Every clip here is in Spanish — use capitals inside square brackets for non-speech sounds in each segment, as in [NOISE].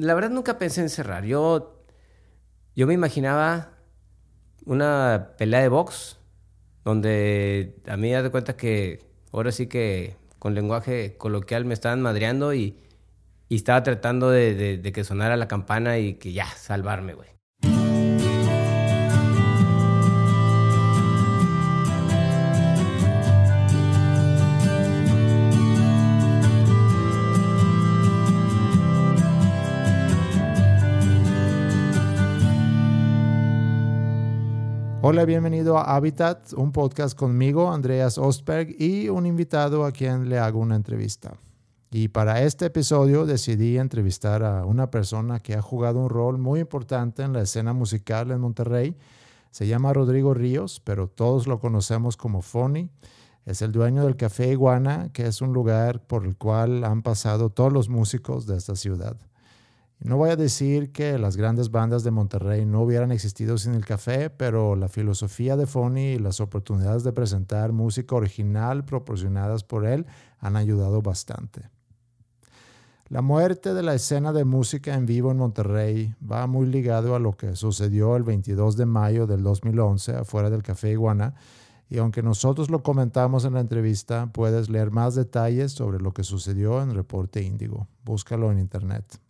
la verdad nunca pensé en cerrar. Yo, yo me imaginaba una pelea de box donde a mí me de cuenta que ahora sí que con lenguaje coloquial me estaban madreando y, estaba tratando de, de que sonara la campana y que ya, salvarme, güey. Hola, bienvenido a Habitat, un podcast conmigo, Andreas Ostberg, y un invitado a quien le hago una entrevista. Y para este episodio decidí entrevistar a una persona que ha jugado un rol muy importante en la escena musical en Monterrey. Se llama Rodrigo Ríos, pero todos lo conocemos como Fony. Es el dueño del Café Iguana, que es un lugar por el cual han pasado todos los músicos de esta ciudad. No voy a decir que las grandes bandas de Monterrey no hubieran existido sin el café, pero la filosofía de Fony y las oportunidades de presentar música original proporcionadas por él han ayudado bastante. La muerte de la escena de música en vivo en Monterrey va muy ligado a lo que sucedió el 22 de mayo del 2011 afuera del Café Iguana, y aunque nosotros lo comentamos en la entrevista, puedes leer más detalles sobre lo que sucedió en Reporte Índigo. Búscalo en internet.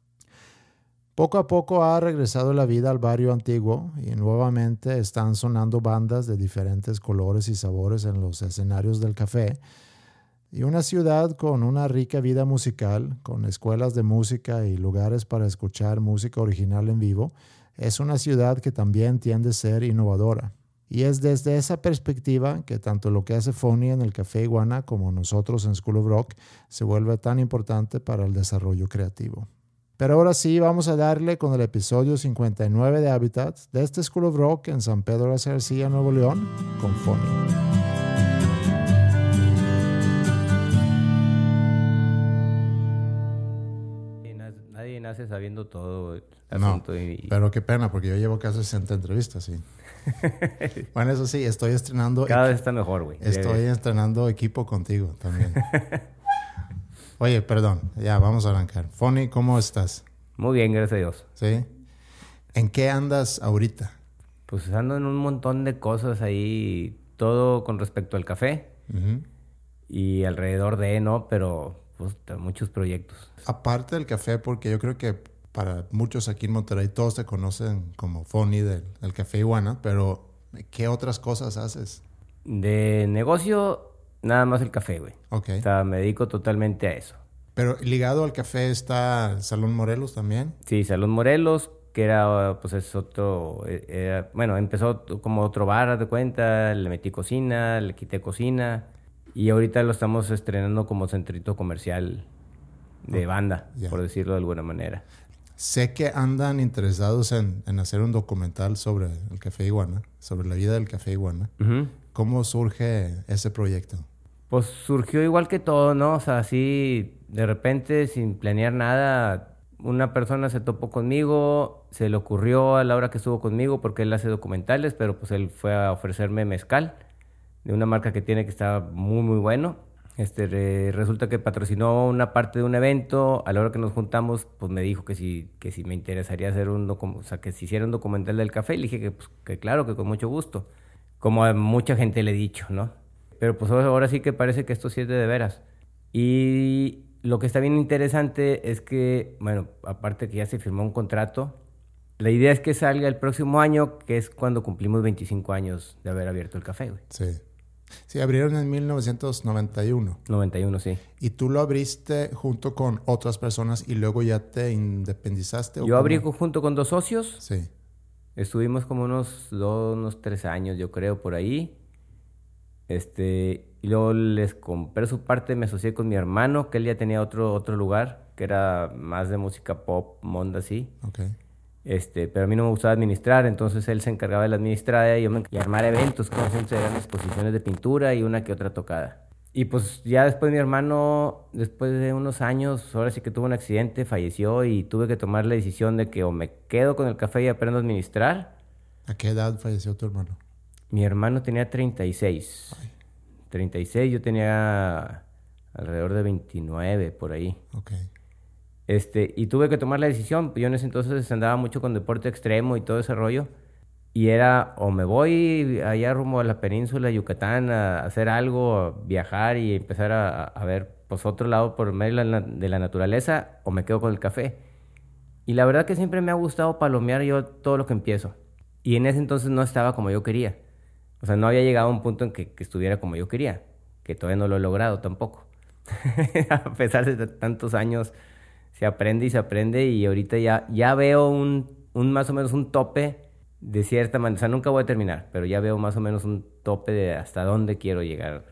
Poco a poco ha regresado la vida al barrio antiguo y nuevamente están sonando bandas de diferentes colores y sabores en los escenarios del café. Y una ciudad con una rica vida musical, con escuelas de música y lugares para escuchar música original en vivo, es una ciudad que también tiende a ser innovadora. Y es desde esa perspectiva que tanto lo que hace Fony en el Café Iguana como nosotros en School of Rock se vuelve tan importante para el desarrollo creativo. Pero ahora sí, vamos a darle con el episodio 59 de Habitat de este School of Rock en San Pedro de García, Nuevo León, con Fony. Nadie nace sabiendo todo el asunto. Pero qué pena, porque yo llevo casi 60 entrevistas, sí. [LAUGHS] bueno, eso sí, estoy estrenando. Cada vez está mejor, güey. Estoy estrenando equipo contigo también. [LAUGHS] Oye, perdón, ya vamos a arrancar. Fonny, ¿cómo estás? Muy bien, gracias a Dios. ¿Sí? ¿En qué andas ahorita? Pues ando en un montón de cosas ahí, todo con respecto al café y alrededor de, ¿no? Pero pues, muchos proyectos. Aparte del café, porque yo creo que para muchos aquí en Monterrey todos te conocen como Fonny del, del Café Iguana, pero ¿qué otras cosas haces? De negocio Nada más el café, güey. Ok. O sea, me dedico totalmente a eso. Pero ligado al café está Salón Morelos también. Sí, Salón Morelos, que era, pues es otro, eh, bueno, empezó como otro bar, de cuenta, le metí cocina, le quité cocina y ahorita lo estamos estrenando como centrito comercial de banda, por decirlo de alguna manera. Sé que andan interesados en, hacer un documental sobre el café iguana, sobre la vida del café iguana. ¿Cómo surge ese proyecto? Pues surgió igual que todo, ¿no? O sea, así de repente, sin planear nada, una persona se topó conmigo, se le ocurrió a la hora que estuvo conmigo, porque él hace documentales, pero pues él fue a ofrecerme mezcal de una marca que tiene que estar muy, muy bueno. Este, resulta que patrocinó una parte de un evento, a la hora que nos juntamos, pues me dijo que si, que si me interesaría hacer un o sea, que hiciera un documental del café, le dije que, pues, que claro, que con mucho gusto, como a mucha gente le he dicho, ¿no? Pero pues ahora sí que parece que esto sí es de, de veras. Y lo que está bien interesante es que, bueno, aparte que ya se firmó un contrato, la idea es que salga el próximo año, que es cuando cumplimos 25 años de haber abierto el café, güey. Sí. Sí, abrieron en 1991. 91, sí. ¿Y tú lo abriste junto con otras personas y luego ya te independizaste? Yo abrí junto con dos socios. Sí. Estuvimos como unos dos, unos tres años, yo creo, por ahí. Este, y luego les compré su parte, me asocié con mi hermano, que él ya tenía otro, otro lugar, que era más de música pop, monda así. Okay. Este, pero a mí no me gustaba administrar, entonces él se encargaba de la administrada y yo me armar eventos, como siempre eran exposiciones de pintura y una que otra tocada. Y pues ya después mi hermano, después de unos años, ahora sí que tuvo un accidente, falleció y tuve que tomar la decisión de que o me quedo con el café y aprendo a administrar. ¿A qué edad falleció tu hermano? Mi hermano tenía 36. 36, yo tenía alrededor de 29 por ahí. Ok. Este, y tuve que tomar la decisión. Yo en ese entonces andaba mucho con deporte extremo y todo ese rollo. Y era o me voy allá rumbo a la península de Yucatán a hacer algo, a viajar y empezar a, a ver pues otro lado por medio de la naturaleza o me quedo con el café. Y la verdad que siempre me ha gustado palomear yo todo lo que empiezo. Y en ese entonces no estaba como yo quería. O sea, no había llegado a un punto en que, que estuviera como yo quería, que todavía no lo he logrado tampoco. [LAUGHS] a pesar de tantos años, se aprende y se aprende y ahorita ya, ya veo un, un más o menos un tope de cierta manera. O sea, nunca voy a terminar, pero ya veo más o menos un tope de hasta dónde quiero llegar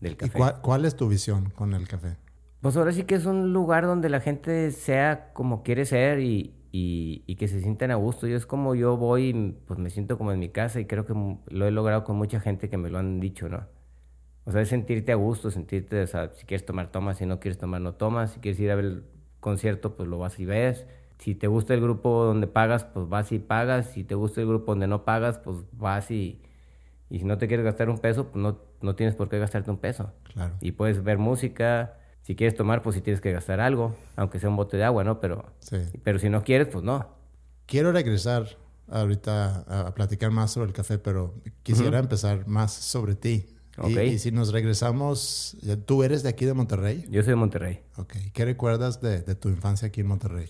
del café. ¿Y cuál, cuál es tu visión con el café? Pues ahora sí que es un lugar donde la gente sea como quiere ser y, y, y, que se sientan a gusto. Yo es como yo voy, pues me siento como en mi casa y creo que lo he logrado con mucha gente que me lo han dicho, ¿no? O sea, es sentirte a gusto, sentirte, o sea, si quieres tomar, tomas, si no quieres tomar, no tomas, si quieres ir a ver el concierto, pues lo vas y ves. Si te gusta el grupo donde pagas, pues vas y pagas. Si te gusta el grupo donde no pagas, pues vas y... Y si no te quieres gastar un peso, pues no, no tienes por qué gastarte un peso. Claro. Y puedes ver música, si quieres tomar, pues si tienes que gastar algo, aunque sea un bote de agua, ¿no? Pero, Sí. pero si no quieres, pues no. Quiero regresar ahorita a, a platicar más sobre el café, pero quisiera empezar más sobre ti. Y- Ok. Y, si nos regresamos, ¿tú eres de aquí de Monterrey? Yo soy de Monterrey. Ok. ¿Qué recuerdas de, de tu infancia aquí en Monterrey?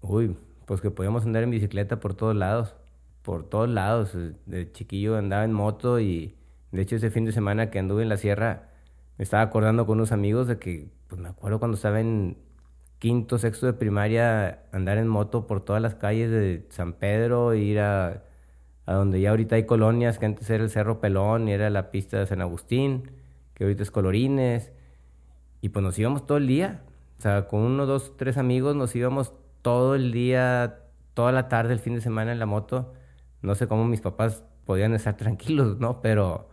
Uy, pues que podíamos andar en bicicleta por todos lados. Por todos lados. De chiquillo andaba en moto y de hecho ese fin de semana que anduve en la sierra me estaba acordando con unos amigos de que, pues me acuerdo cuando estaba en quinto, sexto de primaria, andar en moto por todas las calles de San Pedro, ir a, a donde ya ahorita hay colonias, que antes era el Cerro Pelón y era la pista de San Agustín, que ahorita es Colorines. Y pues nos íbamos todo el día. O sea, con uno, dos, tres amigos nos íbamos todo el día, toda la tarde, el fin de semana en la moto. No sé cómo mis papás podían estar [LAUGHS] tranquilos, ¿no? Pero,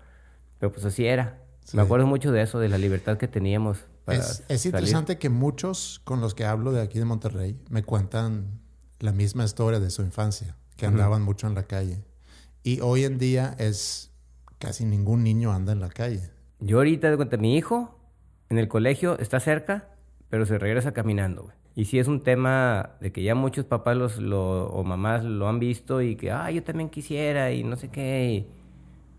pero pues así era. Sí. Me acuerdo mucho de eso, de la libertad que teníamos. Para Es, es interesante que muchos con los que hablo de aquí de Monterrey me cuentan la misma historia de su infancia, que andaban mucho en la calle. Y hoy en día es casi ningún niño anda en la calle. Yo ahorita, de cuenta, mi hijo en el colegio está cerca, pero se regresa caminando, güey. Y sí es un tema de que ya muchos papás los, lo, o mamás lo han visto y que, ah, yo también quisiera y no sé qué. y,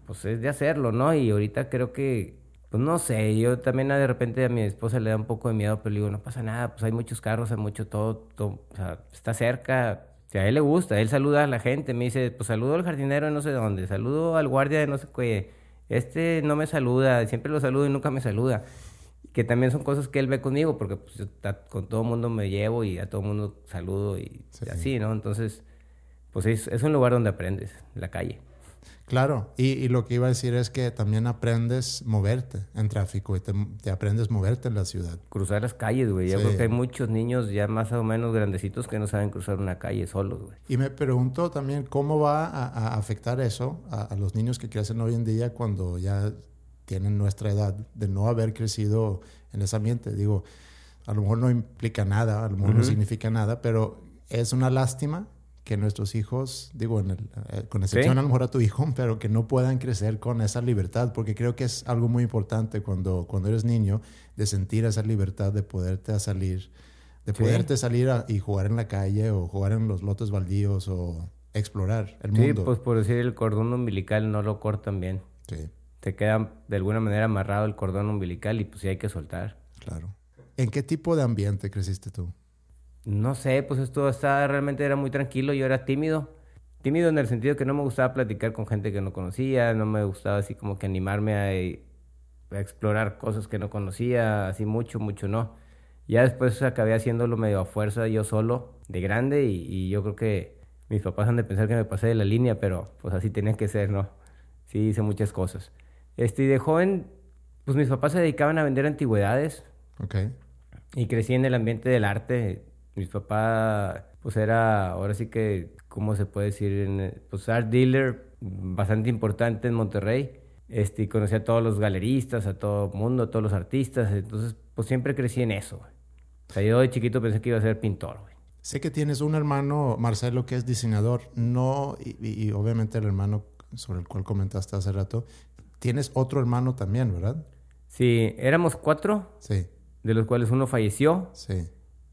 pues es de hacerlo, ¿no? Y ahorita creo que, pues no sé, yo también de repente a mi esposa le da un poco de miedo, pero le digo, no pasa nada, pues hay muchos carros, hay mucho todo, todo, o sea, está cerca. O sea, a él le gusta, él saluda a la gente, me dice, pues saludo al jardinero de no sé dónde, saludo al guardia de no sé qué, este no me saluda, siempre lo saludo y nunca me saluda. Que también son cosas que él ve conmigo, porque pues, con todo el mundo me llevo y a todo el mundo saludo y Sí. así, ¿no? Entonces, pues es, es un lugar donde aprendes, la calle. Claro, y, y lo que iba a decir es que también aprendes moverte en tráfico y te, te aprendes moverte en la ciudad. Cruzar las calles, güey. Yo Sí. creo que hay muchos niños ya más o menos grandecitos que no saben cruzar una calle solos, güey. Y me pregunto también cómo va a, a afectar eso a, a los niños que crecen hoy en día cuando ya tienen nuestra edad de no haber crecido en ese ambiente. Digo, a lo mejor no implica nada, a lo mejor no significa nada, pero es una lástima que nuestros hijos, digo, en el- eh, con excepción Sí. a lo mejor a tu hijo, [LAUGHS] pero que no puedan crecer con esa libertad, porque creo que es algo muy importante cuando, cuando eres niño, de sentir esa libertad de poderte salir, de Sí. poderte salir a- y jugar en la calle o jugar en los lotes baldíos o explorar el Sí, mundo. pues por decir el cordón umbilical no lo cortan bien. Sí, Te queda de alguna manera amarrado el cordón umbilical y pues sí hay que soltar. claro. ¿En qué tipo de ambiente creciste tú? No sé, pues esto estaba, realmente era muy tranquilo, yo era tímido. Tímido en el sentido que no me gustaba platicar con gente que no conocía, no me gustaba así como que animarme a, a explorar cosas que no conocía, así mucho, mucho no. Ya después acabé haciéndolo medio a fuerza yo solo, de grande, y, y yo creo que mis papás han de pensar que me pasé de la línea, pero pues así tenía que ser, ¿no? Sí, hice muchas cosas. Este, y de joven, pues mis papás se dedicaban a vender antigüedades, Ok. y crecí en el ambiente del arte. Mi papá, pues era, ahora sí que, ¿cómo se puede decir? En- Pues art dealer bastante importante en Monterrey. Este, y conocí a todos los galeristas, a todo el mundo, a todos los artistas. Entonces, pues siempre crecí en eso. güey. O sea, yo de chiquito pensé que iba a ser pintor, güey. Sé que tienes un hermano, Marcelo, que es diseñador, no, y, y- y obviamente el hermano sobre el cual comentaste hace rato. Tienes otro hermano también, ¿verdad? Sí, éramos cuatro, Sí, de los cuales uno falleció. sí.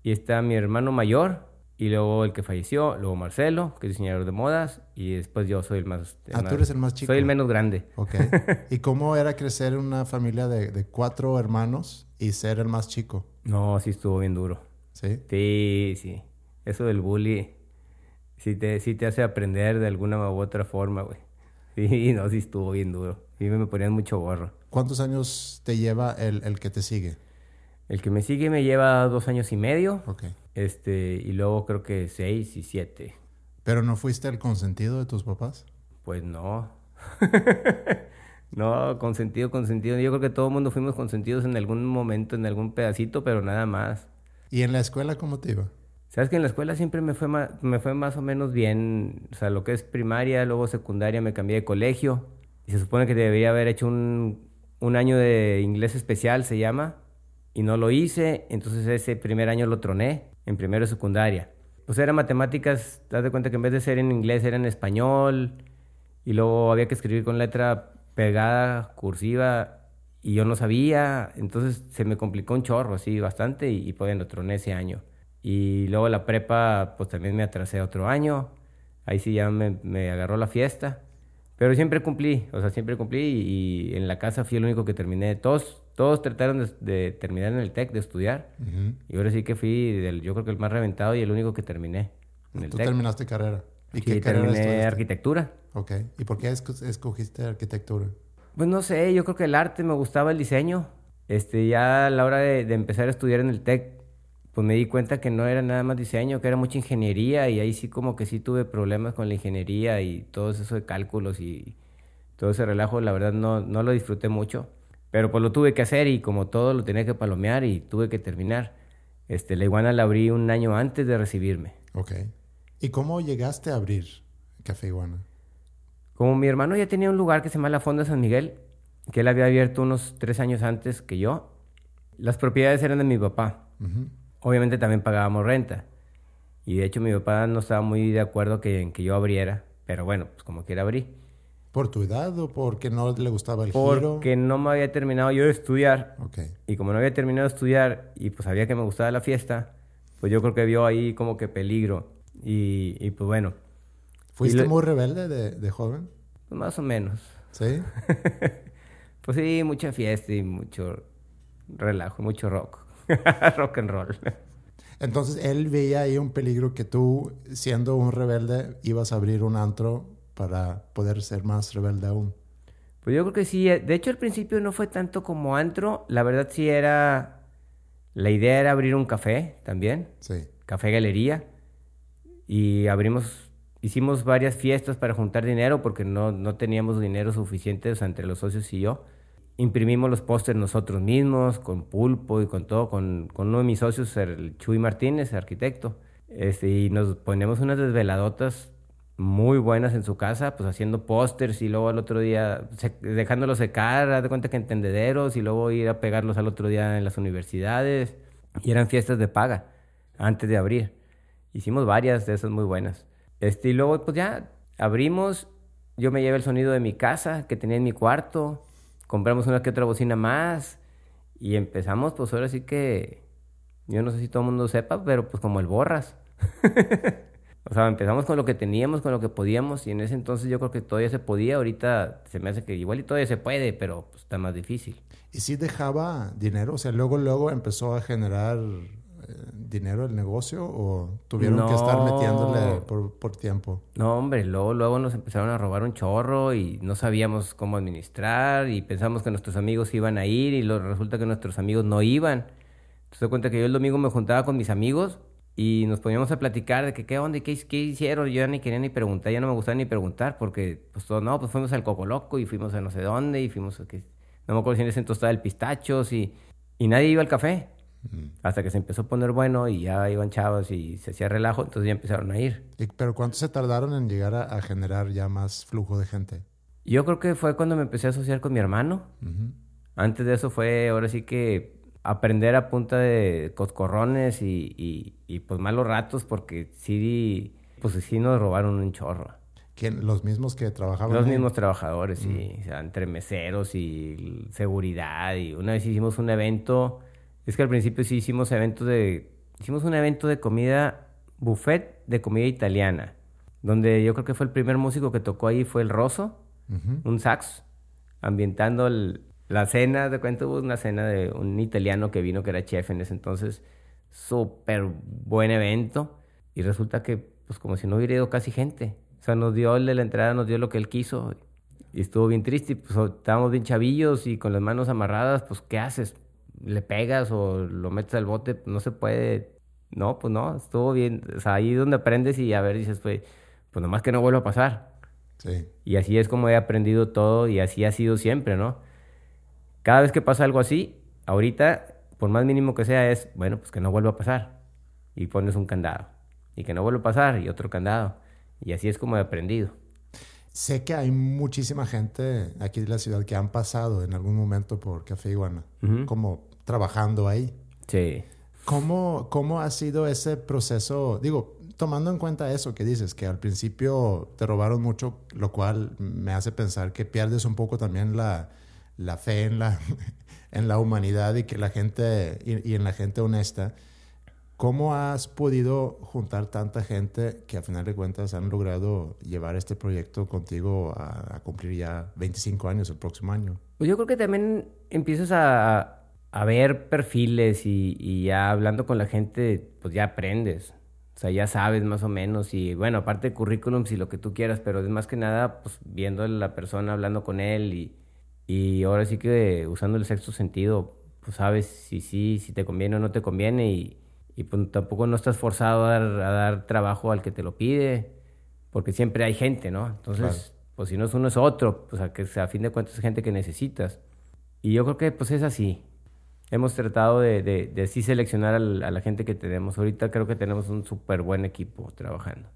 Y está mi hermano mayor, y luego el que falleció, luego Marcelo, que es diseñador de modas, y después yo soy el más... ah, tú eres el más chico. Soy el menos grande. Ok. [LAUGHS] ¿Y cómo era crecer en una familia de, de, cuatro hermanos y ser el más chico? No, sí estuvo bien duro. ¿Sí? Sí, sí. Eso del bully sí te, sí te hace aprender de alguna u otra forma, güey. Sí, [LAUGHS] no, sí estuvo bien duro. Y me ponían mucho gorro. ¿Cuántos años te lleva el, el que te sigue? El que me sigue me lleva dos años y medio. Ok. Este, y luego creo que seis y siete. ¿Pero no fuiste el consentido de tus papás? Pues no. [LAUGHS] no, consentido, consentido. Yo creo que todo el mundo fuimos consentidos en algún momento, en algún pedacito, pero nada más. ¿Y en la escuela cómo te iba? Sabes que en la escuela siempre me fue, más, me fue más o menos bien. O sea, lo que es primaria, luego secundaria me cambié de colegio. Y se supone que debería haber hecho un, un año de inglés especial, se llama. Y no lo hice, entonces ese primer año lo troné en primero de secundaria. Pues era matemáticas, te de cuenta que en vez de ser en inglés era en español y luego había que escribir con letra pegada, cursiva y yo no sabía, entonces se me complicó un chorro, así bastante y, y pues lo troné ese año. Y luego la prepa, pues también me atrasé otro año, ahí sí ya me, me agarró la fiesta, pero siempre cumplí, o sea, siempre cumplí y, y en la casa fui el único que terminé. Todos todos trataron de, de, terminar en el TEC, de estudiar. Uh -huh. Y ahora sí que fui, del, yo creo que el más reventado y el único que terminé. En el ¿Tú tec. terminaste carrera? ¿Y sí, qué carrera terminé arquitectura. Ok. ¿Y por qué escogiste arquitectura? Pues no sé, yo creo que el arte, me gustaba el diseño. Este, ya a la hora de, de empezar a estudiar en el TEC, pues me di cuenta que no era nada más diseño, que era mucha ingeniería y ahí sí como que sí tuve problemas con la ingeniería y todo eso de cálculos y todo ese relajo, la verdad no, no lo disfruté mucho. Pero pues lo tuve que hacer y como todo lo tenía que palomear y tuve que terminar. Este, la iguana la abrí un año antes de recibirme. Ok. ¿Y cómo llegaste a abrir Café Iguana? Como mi hermano ya tenía un lugar que se llama La Fonda San Miguel, que él había abierto unos tres años antes que yo, las propiedades eran de mi papá. Uh -huh. Obviamente también pagábamos renta. Y de hecho mi papá no estaba muy de acuerdo que, en que yo abriera, pero bueno, pues como quiera abrí. ¿Por tu edad o porque no le gustaba el porque giro? Porque no me había terminado yo de estudiar. Okay. Y como no había terminado de estudiar y pues sabía que me gustaba la fiesta, pues yo creo que vio ahí como que peligro. Y, y pues bueno. ¿Fuiste lo... muy rebelde de, de, joven? Pues más o menos. ¿Sí? [LAUGHS] pues sí, mucha fiesta y mucho relajo, mucho rock. [LAUGHS] rock and roll. Entonces él veía ahí un peligro que tú, siendo un rebelde, ibas a abrir un antro para poder ser más rebelde aún. Pues yo creo que sí. De hecho, al principio no fue tanto como antro. La verdad sí era... La idea era abrir un café también. Sí. Café Galería. Y abrimos... Hicimos varias fiestas para juntar dinero porque no, no teníamos dinero suficiente o sea, entre los socios y yo. Imprimimos los pósters nosotros mismos, con pulpo y con todo, con, con uno de mis socios, el Chuy Martínez, arquitecto. Este, y nos ponemos unas desveladotas muy buenas en su casa, pues haciendo pósters y luego al otro día dejándolos secar, haz de cuenta que en tendederos y luego ir a pegarlos al otro día en las universidades. Y eran fiestas de paga antes de abrir. Hicimos varias de esas muy buenas. Este, y luego pues ya abrimos, yo me llevé el sonido de mi casa que tenía en mi cuarto, compramos una que otra bocina más y empezamos pues ahora sí que, yo no sé si todo el mundo sepa, pero pues como el borras. [LAUGHS] O sea, empezamos con lo que teníamos, con lo que podíamos, y en ese entonces yo creo que todavía se podía. Ahorita se me hace que igual y todavía se puede, pero pues, está más difícil. ¿Y si dejaba dinero? O sea, luego, luego empezó a generar eh, dinero el negocio o tuvieron no. que estar metiéndole por, por, tiempo? No, hombre, luego, luego nos empezaron a robar un chorro y no sabíamos cómo administrar y pensamos que nuestros amigos iban a ir y lo, resulta que nuestros amigos no iban. Entonces, te cuenta que yo el domingo me juntaba con mis amigos y nos poníamos a platicar de que qué onda y qué, qué, hicieron. Yo ya ni quería ni preguntar, ya no me gustaba ni preguntar porque, pues, todo, no, pues fuimos al Coco Loco y fuimos a no sé dónde y fuimos a que, no me acuerdo si en ese entonces estaba el Pistachos y, y nadie iba al café. Mm. Hasta que se empezó a poner bueno y ya iban chavos y se hacía relajo, entonces ya empezaron a ir. ¿Y, ¿Pero cuánto se tardaron en llegar a, a, generar ya más flujo de gente? Yo creo que fue cuando me empecé a asociar con mi hermano. Uh -huh. Antes de eso fue, ahora sí que aprender a punta de coscorrones y, y, y, pues malos ratos porque sí, pues sí nos robaron un chorro. ¿Quién? ¿Los mismos que trabajaban? Los ahí? mismos trabajadores, mm. sí. O sea, entre meseros y seguridad. Y una vez hicimos un evento, es que al principio sí hicimos eventos de hicimos un evento de comida, buffet de comida italiana, donde yo creo que fue el primer músico que tocó ahí fue el Rosso, un sax, ambientando la cena, de cuento hubo una cena de un italiano que vino que era chef en ese entonces, súper buen evento, y resulta que pues como si no hubiera ido casi gente, o sea, nos dio el de la entrada, nos dio lo que él quiso, y estuvo bien triste, pues estábamos bien chavillos y con las manos amarradas, pues ¿qué haces? ¿Le pegas o lo metes al bote? No se puede, no, pues no, estuvo bien, o sea, ahí donde aprendes y a ver, dices, pues, pues nomás que no vuelva a pasar. Sí. Y así es como he aprendido todo y así ha sido siempre, ¿no? Cada vez que pasa algo así, ahorita, por más mínimo que sea, es, bueno, pues que no vuelva a pasar. Y pones un candado. Y que no vuelva a pasar y otro candado. Y así es como he aprendido. Sé que hay muchísima gente aquí de la ciudad que han pasado en algún momento por Café Iguana, como trabajando ahí. Sí. ¿Cómo, ¿Cómo ha sido ese proceso? Digo, tomando en cuenta eso que dices, que al principio te robaron mucho, lo cual me hace pensar que pierdes un poco también la, la fe en la, [LAUGHS] en la humanidad y que la gente y, en la gente honesta. ¿Cómo has podido juntar tanta gente que a final de cuentas han logrado llevar este proyecto contigo a, cumplir ya 25 años el próximo año? Pues yo creo que también empiezas a, a ver perfiles y, y, ya hablando con la gente, pues ya aprendes. O sea, ya sabes más o menos y bueno, aparte de currículums y lo que tú quieras, pero es más que nada pues viendo a la persona, hablando con él y, y ahora sí que usando el sexto sentido, pues sabes si sí, si te conviene o no te conviene y, y pues tampoco no estás forzado a dar, a dar, trabajo al que te lo pide, porque siempre hay gente, ¿no? Entonces, pues si no es uno es otro, pues a, que, a fin de cuentas es gente que necesitas. Y yo creo que pues es así hemos tratado de, de, así seleccionar a la gente que tenemos. Ahorita creo que tenemos un súper buen equipo trabajando.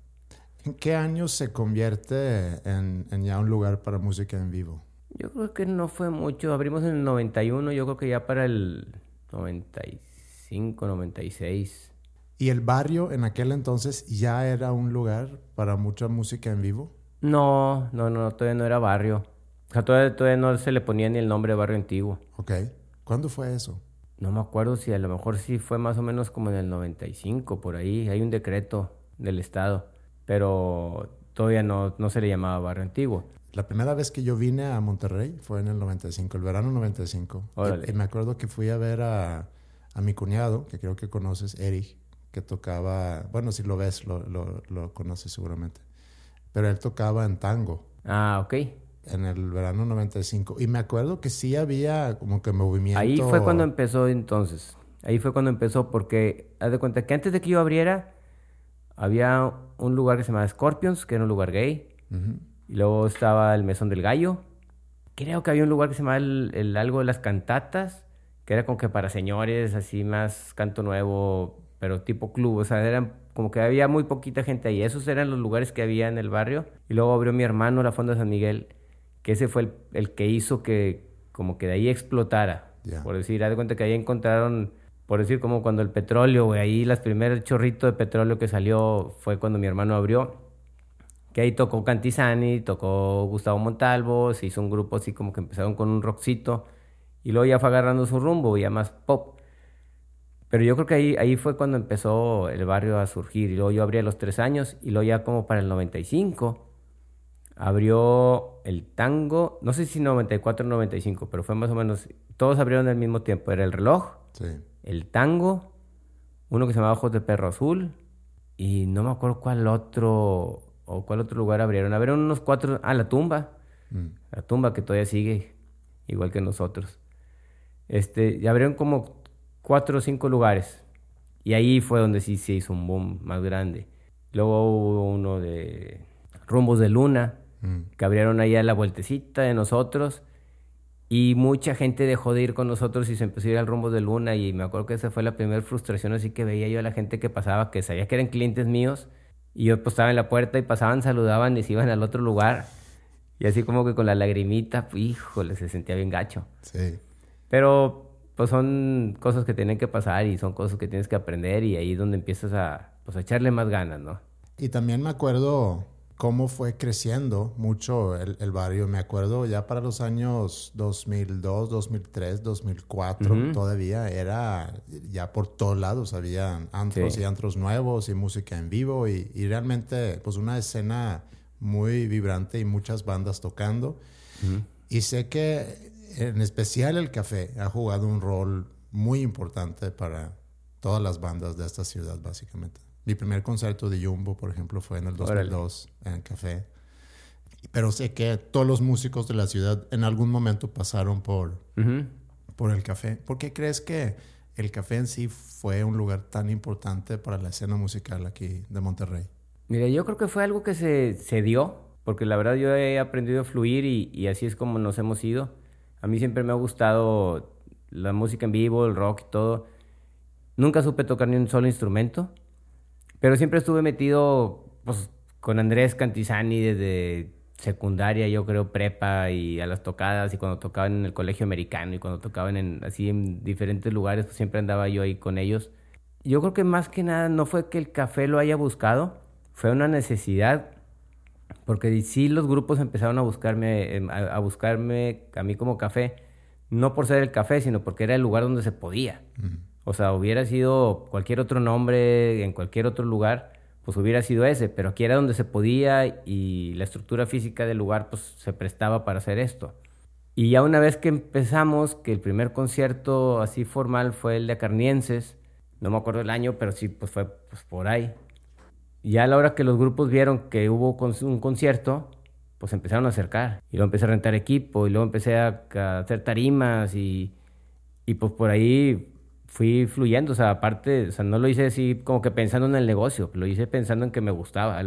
¿En qué año se convierte en, en, ya un lugar para música en vivo? Yo creo que no fue mucho. Abrimos en el 91, yo creo que ya para el 95, 96. ¿Y el barrio en aquel entonces ya era un lugar para mucha música en vivo? No, no, no, todavía no era barrio. O sea, todavía, todavía no se le ponía ni el nombre de barrio antiguo. Ok. ¿Cuándo fue eso? No me acuerdo si a lo mejor sí fue más o menos como en el 95, por ahí. Hay un decreto del Estado, pero todavía no, no se le llamaba barrio antiguo. La primera vez que yo vine a Monterrey fue en el 95, el verano 95. Y, me acuerdo que fui a ver a, a, mi cuñado, que creo que conoces, Eric, que tocaba, bueno, si lo ves, lo, lo, lo conoces seguramente. Pero él tocaba en tango. Ah, ok en el verano 95. Y me acuerdo que sí había como que movimiento. Ahí fue cuando empezó entonces. Ahí fue cuando empezó porque, haz de cuenta que antes de que yo abriera, había un lugar que se llamaba Scorpions, que era un lugar gay. Y luego estaba el Mesón del Gallo. Creo que había un lugar que se llamaba el, algo de las cantatas, que era como que para señores, así más canto nuevo, pero tipo club. O sea, eran como que había muy poquita gente ahí. Esos eran los lugares que había en el barrio. Y luego abrió mi hermano la Fonda San Miguel que ese fue el, que hizo que como que de ahí explotara. Por decir, haz de cuenta que ahí encontraron, por decir, como cuando el petróleo, güey, ahí las primeras chorritos de petróleo que salió fue cuando mi hermano abrió. Que ahí tocó Cantizani, tocó Gustavo Montalvo, se hizo un grupo así como que empezaron con un rockcito y luego ya fue agarrando su rumbo, ya más pop. Pero yo creo que ahí, ahí fue cuando empezó el barrio a surgir. Y luego yo abrí a los tres años y luego ya como para el 95 abrió el tango, no sé si 94 o 95, pero fue más o menos, todos abrieron al mismo tiempo. Era el reloj, el tango, uno que se llamaba Ojos de Perro Azul, y no me acuerdo cuál otro, o cuál otro lugar abrieron. Abrieron unos cuatro, ah, la tumba, mm. la tumba que todavía sigue, igual que nosotros. Este, y abrieron como cuatro o cinco lugares. Y ahí fue donde sí se hizo un boom más grande. Luego hubo uno de Rumbos de Luna, Mm. que abrieron ahí a la vueltecita de nosotros. Y mucha gente dejó de ir con nosotros y se empezó a ir al rumbo de Luna. Y me acuerdo que esa fue la primera frustración, así que veía yo a la gente que pasaba, que sabía que eran clientes míos. Y yo pues estaba en la puerta y pasaban, saludaban y se iban al otro lugar. Y así como que con la lagrimita, pues, híjole, se sentía bien gacho. Sí. Pero pues son cosas que tienen que pasar y son cosas que tienes que aprender y ahí es donde empiezas a, pues, a echarle más ganas, ¿no? Y también me acuerdo cómo fue creciendo mucho el, barrio. Me acuerdo ya para los años 2002, 2003, 2004, todavía era ya por todos lados. Había antros y antros nuevos y música en vivo y, realmente pues una escena muy vibrante y muchas bandas tocando. Y sé que en especial el café ha jugado un rol muy importante para todas las bandas de esta ciudad, básicamente. Mi primer concierto de Jumbo, por ejemplo, fue en el 2002 en el café. Pero sé que todos los músicos de la ciudad en algún momento pasaron por, por el café. ¿Por qué crees que el café en sí fue un lugar tan importante para la escena musical aquí de Monterrey? Mira, yo creo que fue algo que se, se dio, porque la verdad yo he aprendido a fluir y, y así es como nos hemos ido. A mí siempre me ha gustado la música en vivo, el rock y todo. Nunca supe tocar ni un solo instrumento. Pero siempre estuve metido pues, con Andrés Cantizani desde secundaria, yo creo, prepa y a las tocadas y cuando tocaban en el colegio americano y cuando tocaban en, así en diferentes lugares, pues siempre andaba yo ahí con ellos. Yo creo que más que nada no fue que el café lo haya buscado, fue una necesidad, porque sí los grupos empezaron a buscarme, em, a, buscarme a mí como café, no por ser el café, sino porque era el lugar donde se podía. O sea, hubiera sido cualquier otro nombre en cualquier otro lugar, pues hubiera sido ese, pero aquí era donde se podía y la estructura física del lugar pues se prestaba para hacer esto. Y ya una vez que empezamos, que el primer concierto así formal fue el de Acarnienses, no me acuerdo el año, pero sí, pues fue pues, por ahí. Ya a la hora que los grupos vieron que hubo un concierto, pues empezaron a acercar. Y luego empecé a rentar equipo, y luego empecé a, hacer tarimas, y, y pues por ahí fui fluyendo, o sea, aparte, o sea, no lo hice así como que pensando en el negocio, lo hice pensando en que me gustaba,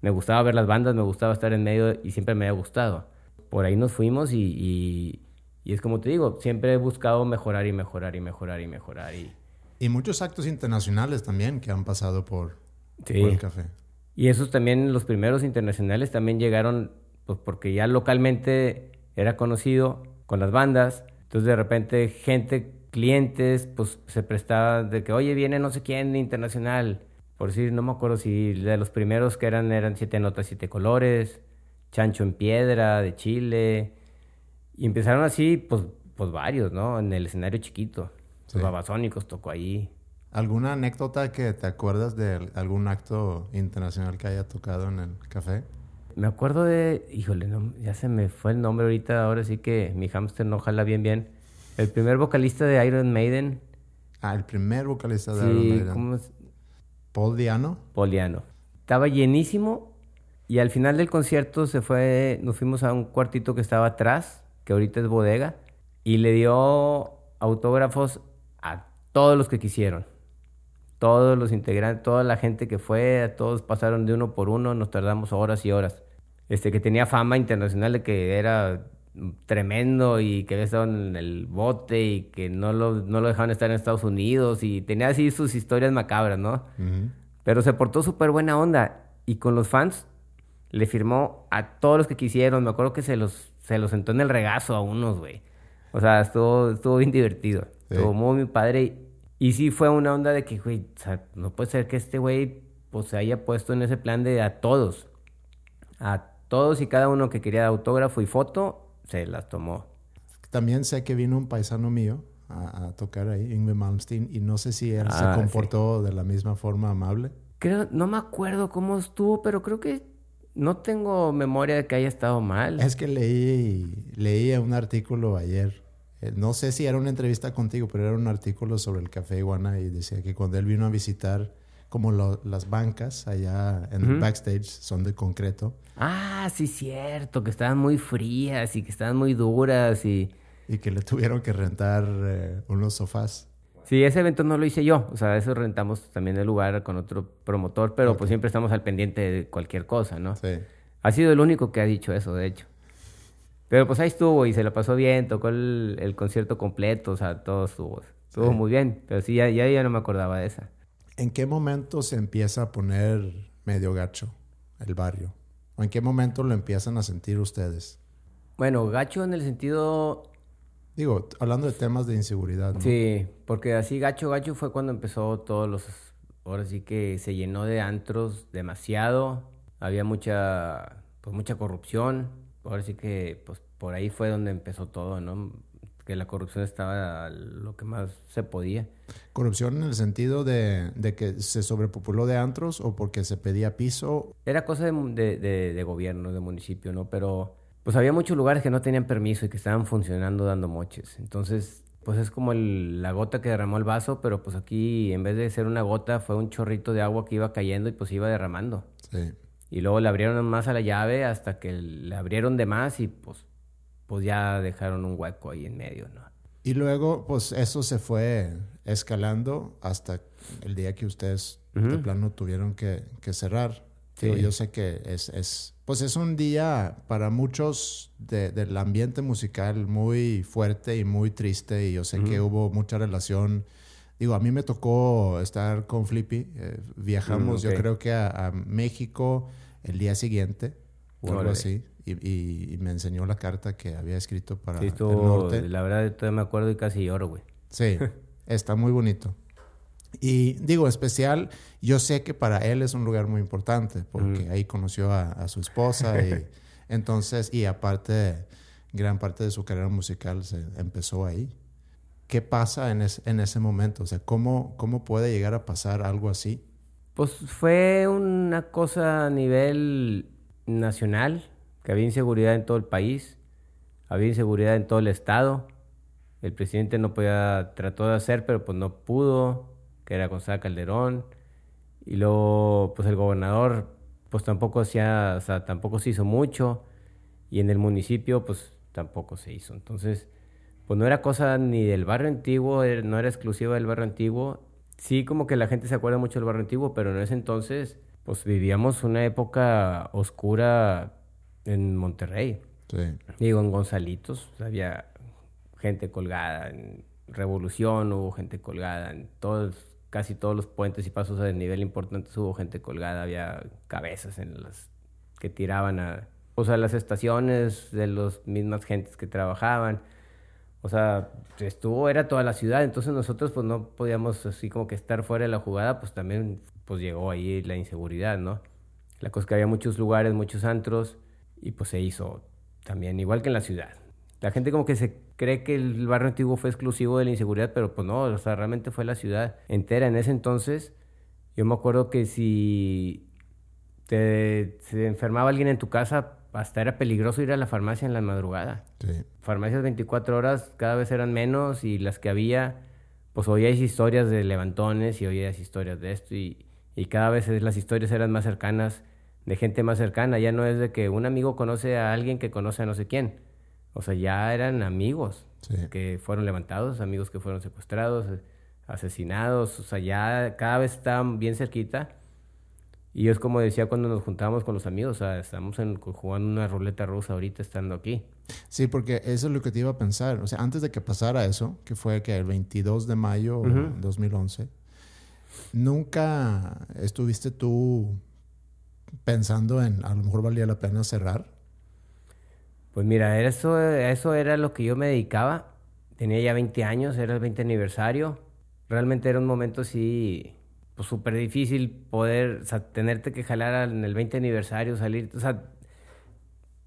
me gustaba ver las bandas, me gustaba estar en medio y siempre me había gustado. Por ahí nos fuimos y, y, es como te digo, siempre he buscado mejorar y mejorar y mejorar y mejorar. Y, y muchos actos internacionales también que han pasado por, el café. Y esos también, los primeros internacionales también llegaron, pues porque ya localmente era conocido con las bandas, entonces de repente gente clientes, pues se prestaba de que, oye, viene no sé quién internacional. Por decir, no me acuerdo si de los primeros que eran eran Siete Notas, Siete Colores, Chancho en Piedra, de Chile. Y empezaron así, pues, pues varios, ¿no? En el escenario chiquito. Los babasónicos tocó ahí. ¿Alguna anécdota que te acuerdas de algún acto internacional que haya tocado en el café? Me acuerdo de, híjole, ya se me fue el nombre ahorita, ahora sí que mi hámster no jala bien bien. El primer vocalista de Iron Maiden. Ah, el primer vocalista de Iron Maiden. ¿cómo es? Paul Diano. Paul Diano. Estaba llenísimo y al final del concierto se fue, nos fuimos a un cuartito que estaba atrás, que ahorita es bodega, y le dio autógrafos a todos los que quisieron. Todos los integrantes, toda la gente que fue, todos pasaron de uno por uno, nos tardamos horas y horas. Este que tenía fama internacional de que era tremendo y que había estado en el bote y que no lo, no lo dejaban estar en Estados Unidos y tenía así sus historias macabras, ¿no? Pero se portó súper buena onda y con los fans le firmó a todos los que quisieron. Me acuerdo que se los, se los sentó en el regazo a unos, güey. O sea, estuvo, estuvo bien divertido. Estuvo muy, padre. Y sí fue una onda de que, güey, o sea, no puede ser que este güey pues, se haya puesto en ese plan de a todos. A todos y cada uno que quería autógrafo y foto, se las tomó. También sé que vino un paisano mío a, tocar ahí, Ingve Malmsteen, y no sé si él se ah, comportó de la misma forma amable. Creo, no me acuerdo cómo estuvo, pero creo que no tengo memoria de que haya estado mal. Es que leí, leí un artículo ayer. Eh, no sé si era una entrevista contigo, pero era un artículo sobre el café iguana y decía que cuando él vino a visitar como las bancas allá en el backstage son de concreto. Ah, sí, cierto, que estaban muy frías y que estaban muy duras y... Y que le tuvieron que rentar eh, unos sofás. Sí, ese evento no lo hice yo, o sea, eso rentamos también el lugar con otro promotor, pero pues siempre estamos al pendiente de cualquier cosa, ¿no? Sí. Ha sido el único que ha dicho eso, de hecho. Pero pues ahí estuvo y se lo pasó bien, tocó el, concierto completo, o sea, todo estuvo, estuvo muy bien, pero sí, ya, ya, ya no me acordaba de esa. ¿En qué momento se empieza a poner medio gacho el barrio? ¿O en qué momento lo empiezan a sentir ustedes? Bueno, gacho en el sentido... Digo, hablando de temas de inseguridad. ¿no? Sí, porque así gacho, gacho fue cuando empezó todos los... Ahora sí que se llenó de antros demasiado. había mucha, pues mucha corrupción. Ahora sí que, pues por ahí fue donde empezó todo, ¿no? Que la corrupción estaba lo que más se podía. ¿Corrupción en el sentido de, de que se sobrepopuló de antros o porque se pedía piso? Era cosa de, de, de gobierno, de municipio, ¿no? Pero pues había muchos lugares que no tenían permiso y que estaban funcionando dando moches. Entonces, pues es como la gota que derramó el vaso, pero pues aquí en vez de ser una gota fue un chorrito de agua que iba cayendo y pues iba derramando. Sí. Y luego le abrieron más a la llave hasta que le abrieron de más y pues, pues ya dejaron un hueco ahí en medio, ¿no? Y luego, pues eso se fue escalando hasta el día que ustedes de plano tuvieron que, que cerrar. yo sé que es, es, pues es un día para muchos del ambiente musical muy fuerte y muy triste y yo sé que hubo mucha relación. Digo, a mí me tocó estar con Flippy. Eh, viajamos, mm, yo creo que a, México el día siguiente o algo así. Y, me enseñó la carta que había escrito para el norte. La verdad, todavía me acuerdo y casi lloro, güey. Sí, [LAUGHS] está muy bonito. Y digo, especial, yo sé que para él es un lugar muy importante porque ahí conoció a, su esposa y [LAUGHS] entonces, y aparte, gran parte de su carrera musical se empezó ahí. ¿Qué pasa en, en ese momento? O sea, ¿cómo, ¿cómo puede llegar a pasar algo así? Pues fue una cosa a nivel nacional, que había inseguridad en todo el país, había inseguridad en todo el estado. El presidente no podía, trató de hacer, pero pues no pudo que era Gonzalo Calderón, y luego pues el gobernador pues tampoco hacía, o sea, tampoco se hizo mucho, y en el municipio pues tampoco se hizo. Entonces, pues no era cosa ni del barrio antiguo, er, no era exclusiva del barrio antiguo. Sí, como que la gente se acuerda mucho del barrio antiguo, pero en ese entonces, pues vivíamos una época oscura en Monterrey. Sí. Digo, en Gonzalitos, había gente colgada, en Revolución hubo gente colgada, en todos casi todos los puentes y pasos de nivel importantes hubo gente colgada, había cabezas en las que tiraban a, o sea, las estaciones de las mismas gentes que trabajaban. O sea, estuvo, era toda la ciudad, entonces nosotros pues no podíamos así como que estar fuera de la jugada, pues también pues llegó ahí la inseguridad, ¿no? La cosa que había muchos lugares, muchos antros, y pues se hizo también, igual que en la ciudad. La gente como que se cree que el barrio antiguo fue exclusivo de la inseguridad, pero pues no, o sea, realmente fue la ciudad entera. En ese entonces, yo me acuerdo que si te, se enfermaba alguien en tu casa, hasta era peligroso ir a la farmacia en la madrugada. Sí. Farmacias 24 horas cada vez eran menos y las que había, pues oías historias de levantones y oías historias de esto y, y cada vez las historias eran más cercanas, de gente más cercana. Ya no es de que un amigo conoce a alguien que conoce a no sé quién o sea, ya eran amigos que fueron levantados, amigos que fueron secuestrados, asesinados. O sea, ya cada vez estaban bien cerquita. Y es como decía cuando nos juntábamos con los amigos, o sea, estamos en, jugando una ruleta rusa ahorita estando aquí. Sí, porque eso es lo que te iba a pensar. O sea, antes de que pasara eso, que fue que el 22 de mayo de 2011, ¿nunca estuviste tú pensando en a lo mejor valía la pena cerrar? Pues mira, eso, eso era lo que yo me dedicaba. Tenía ya 20 años, era el 20 aniversario. Realmente era un momento así, pues súper difícil poder, o tenerte que jalar en el 20 aniversario, salir. O sea,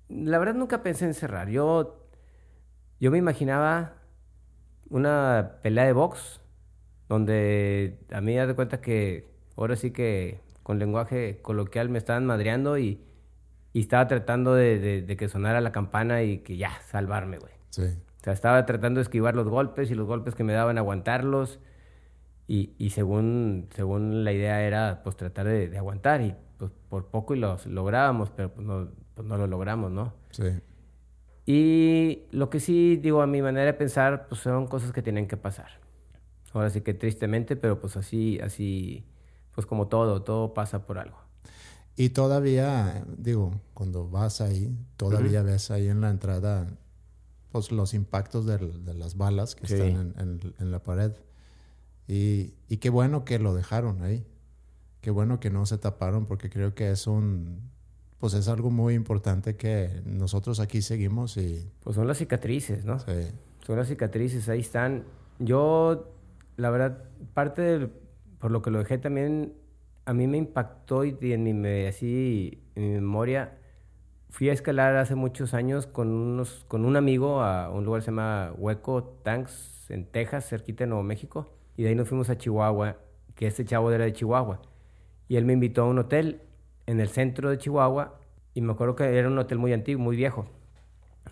la verdad nunca pensé en cerrar. Yo, yo me imaginaba una pelea de box donde a mí me de cuenta que ahora sí que con lenguaje coloquial me estaban madreando y y estaba tratando de, de, que sonara la campana y que ya, salvarme, güey. Sí. O sea, estaba tratando de esquivar los golpes y los golpes que me daban aguantarlos. Y, y según, según la idea era, pues, tratar de, de aguantar. Y, pues, por poco y los lográbamos, pero pues no, pues, no lo logramos, ¿no? Sí. Y lo que sí, digo, a mi manera de pensar, pues, son cosas que tienen que pasar. Ahora sí que tristemente, pero pues así, así, pues como todo, todo pasa por algo. Y todavía, digo, cuando vas ahí, todavía ves ahí en la entrada pues, los impactos de, las balas que están en, la pared. Y, y, qué bueno que lo dejaron ahí. Qué bueno que no se taparon porque creo que es un... Pues es algo muy importante que nosotros aquí seguimos y... Pues son las cicatrices, ¿no? Sí. Son las cicatrices, ahí están. Yo, la verdad, parte de, por lo que lo dejé también a mí me impactó y en mi, así, mi memoria, fui a escalar hace muchos años con, unos, con un amigo a un lugar que se llama Hueco Tanks, en Texas, cerquita de Nuevo México, y de ahí nos fuimos a Chihuahua, que este chavo era de Chihuahua, y él me invitó a un hotel en el centro de Chihuahua, y me acuerdo que era un hotel muy antiguo, muy viejo,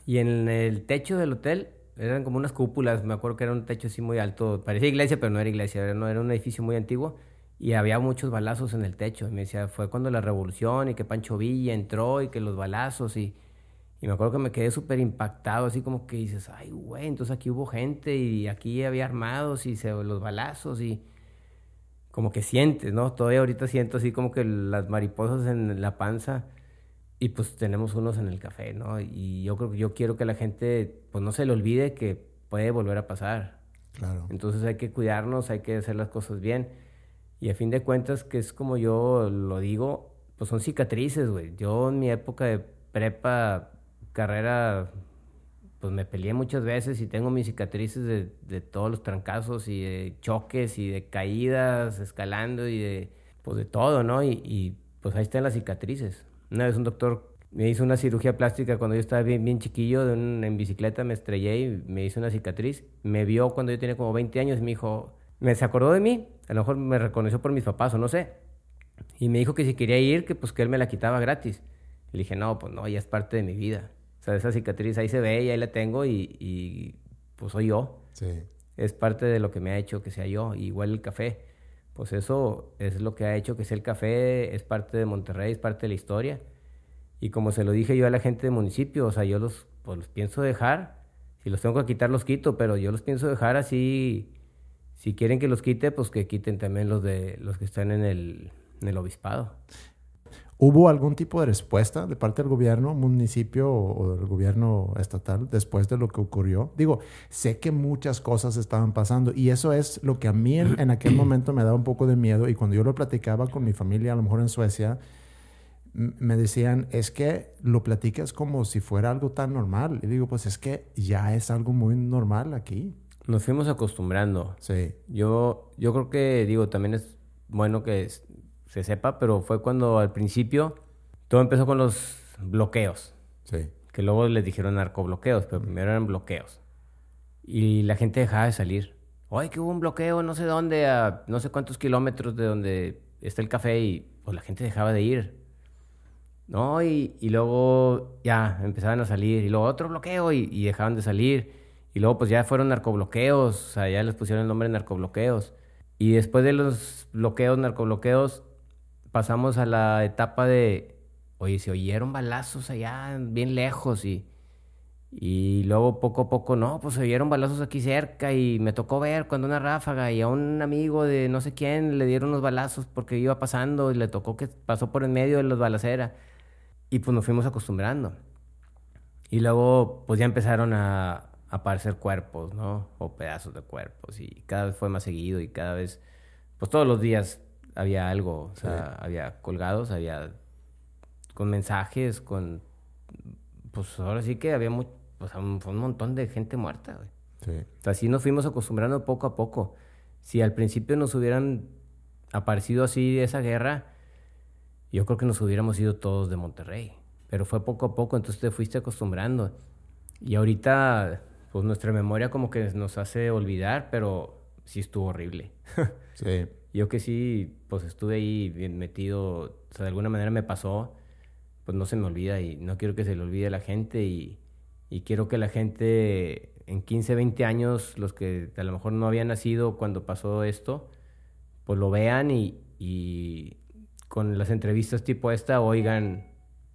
y en el techo del hotel eran como unas cúpulas, me acuerdo que era un techo así muy alto, parecía iglesia, pero no era iglesia, era, no, era un edificio muy antiguo, y había muchos balazos en el techo. Y me decía, fue cuando la revolución y que Pancho Villa entró y que los balazos y, y me acuerdo que me quedé súper impactado, así como que dices, ay, güey, entonces aquí hubo gente y aquí había armados y se, los balazos y como que sientes, ¿no? Todavía ahorita siento así como que las mariposas en la panza y pues tenemos unos en el café, ¿no? Y yo creo que yo quiero que la gente pues no se le olvide que puede volver a pasar. Claro. Entonces hay que cuidarnos, hay que hacer las cosas bien. Y a fin de cuentas, que es como yo lo digo, pues son cicatrices, güey. Yo en mi época de prepa, carrera, pues me peleé muchas veces y tengo mis cicatrices de, de todos los trancazos y de choques y de caídas, escalando y de, pues de todo, ¿no? Y, y pues ahí están las cicatrices. Una vez un doctor me hizo una cirugía plástica cuando yo estaba bien, bien chiquillo, de en bicicleta me estrellé y me hizo una cicatriz. Me vio cuando yo tenía como 20 años y me dijo, me se acordó de mí, a lo mejor me reconoció por mis papás o no sé. Y me dijo que si quería ir, que pues que él me la quitaba gratis. Le dije, no, pues no, ya es parte de mi vida. O sea, esa cicatriz ahí se ve y ahí la tengo y, y pues soy yo. Sí. Es parte de lo que me ha hecho que sea yo. Igual el café. Pues eso es lo que ha hecho que sea el café, es parte de Monterrey, es parte de la historia. Y como se lo dije yo a la gente del municipio, o sea, yo los, pues, los pienso dejar. Si los tengo que quitar, los quito, pero yo los pienso dejar así si quieren que los quite, pues que quiten también los de los que están en el, en el obispado. ¿Hubo algún tipo de respuesta de parte del gobierno municipio o del gobierno estatal después de lo que ocurrió? Digo, sé que muchas cosas estaban pasando y eso es lo que a mí en, en aquel momento me daba un poco de miedo y cuando yo lo platicaba con mi familia, a lo mejor en Suecia, me decían, es que lo platicas como si fuera algo tan normal. Y digo, pues es que ya es algo muy normal aquí. Nos fuimos acostumbrando. Sí. Yo, yo creo que, digo, también es bueno que se sepa, pero fue cuando al principio todo empezó con los bloqueos. Sí. Que luego les dijeron narcobloqueos, pero primero eran bloqueos. Y la gente dejaba de salir. Oye, que hubo un bloqueo no sé dónde, a no sé cuántos kilómetros de donde está el café, y pues la gente dejaba de ir. ¿No? Y, y luego ya empezaban a salir, y luego otro bloqueo, y, y dejaban de salir. Y luego pues ya fueron narcobloqueos, o sea, ya les pusieron el nombre de narcobloqueos. Y después de los bloqueos, narcobloqueos, pasamos a la etapa de, oye, se oyeron balazos allá bien lejos y, y luego poco a poco, no, pues se oyeron balazos aquí cerca y me tocó ver cuando una ráfaga y a un amigo de no sé quién le dieron unos balazos porque iba pasando y le tocó que pasó por en medio de los balaceras. Y pues nos fuimos acostumbrando. Y luego pues ya empezaron a, aparecer cuerpos, ¿no? O pedazos de cuerpos. Y cada vez fue más seguido y cada vez, pues todos los días había algo, o sea, había colgados, había con mensajes, con, pues ahora sí que había muy, pues, un, un montón de gente muerta, güey. Sí. Así nos fuimos acostumbrando poco a poco. Si al principio nos hubieran aparecido así esa guerra, yo creo que nos hubiéramos ido todos de Monterrey. Pero fue poco a poco, entonces te fuiste acostumbrando. Y ahorita pues nuestra memoria como que nos hace olvidar, pero sí estuvo horrible. [LAUGHS] sí. Yo que sí, pues estuve ahí bien metido, o sea, de alguna manera me pasó, pues no se me olvida y no quiero que se le olvide a la gente y, y quiero que la gente en 15, 20 años, los que a lo mejor no habían nacido cuando pasó esto, pues lo vean y, y con las entrevistas tipo esta oigan,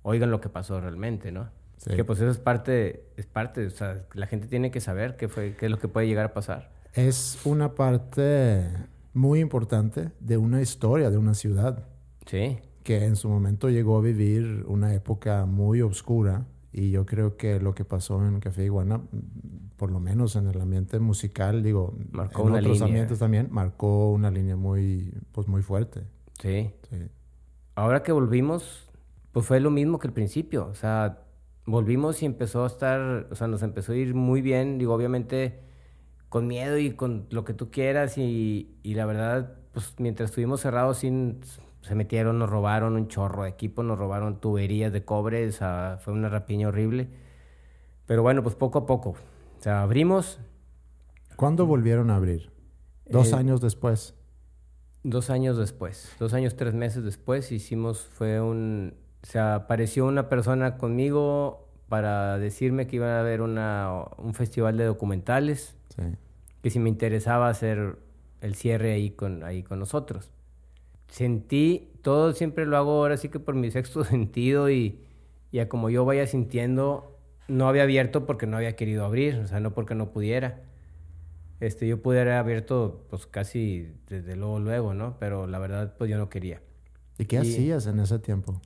oigan lo que pasó realmente, ¿no? Sí. Que pues eso es parte, es parte, o sea, la gente tiene que saber qué, fue, qué es lo que puede llegar a pasar. Es una parte muy importante de una historia, de una ciudad, Sí, que en su momento llegó a vivir una época muy oscura y yo creo que lo que pasó en Café Iguana, por lo menos en el ambiente musical, digo, Marcó en una otros línea. ambientes también, marcó una línea muy, pues muy fuerte. sí. Sí. Ahora que volvimos, pues fue lo mismo que el principio, o sea, volvimos y empezó a estar, o sea, nos empezó a ir muy bien, digo, obviamente con miedo y con lo que tú quieras y, y la verdad, pues mientras estuvimos cerrados sin, se metieron, nos robaron un chorro de equipo, nos robaron tuberías de cobre, o sea, fue una rapiña horrible. Pero bueno, pues poco a poco. O sea, abrimos. ¿Cuándo volvieron a abrir? Dos Eh, años después. Dos años después, dos años, tres meses después, hicimos, fue un, o sea, apareció una persona conmigo para decirme que iba a haber una, un festival de documentales, Sí. que si me interesaba hacer el cierre ahí con, ahí con nosotros. Sentí, todo siempre lo hago ahora sí que por mi sexto [LAUGHS] sentido y, y a como yo vaya sintiendo, no había abierto porque no había querido abrir, o sea, no porque no pudiera. Este, yo pudiera haber abierto pues casi desde luego, luego, ¿no? Pero la verdad, pues yo no quería. ¿Y qué Y- hacías en ese tiempo?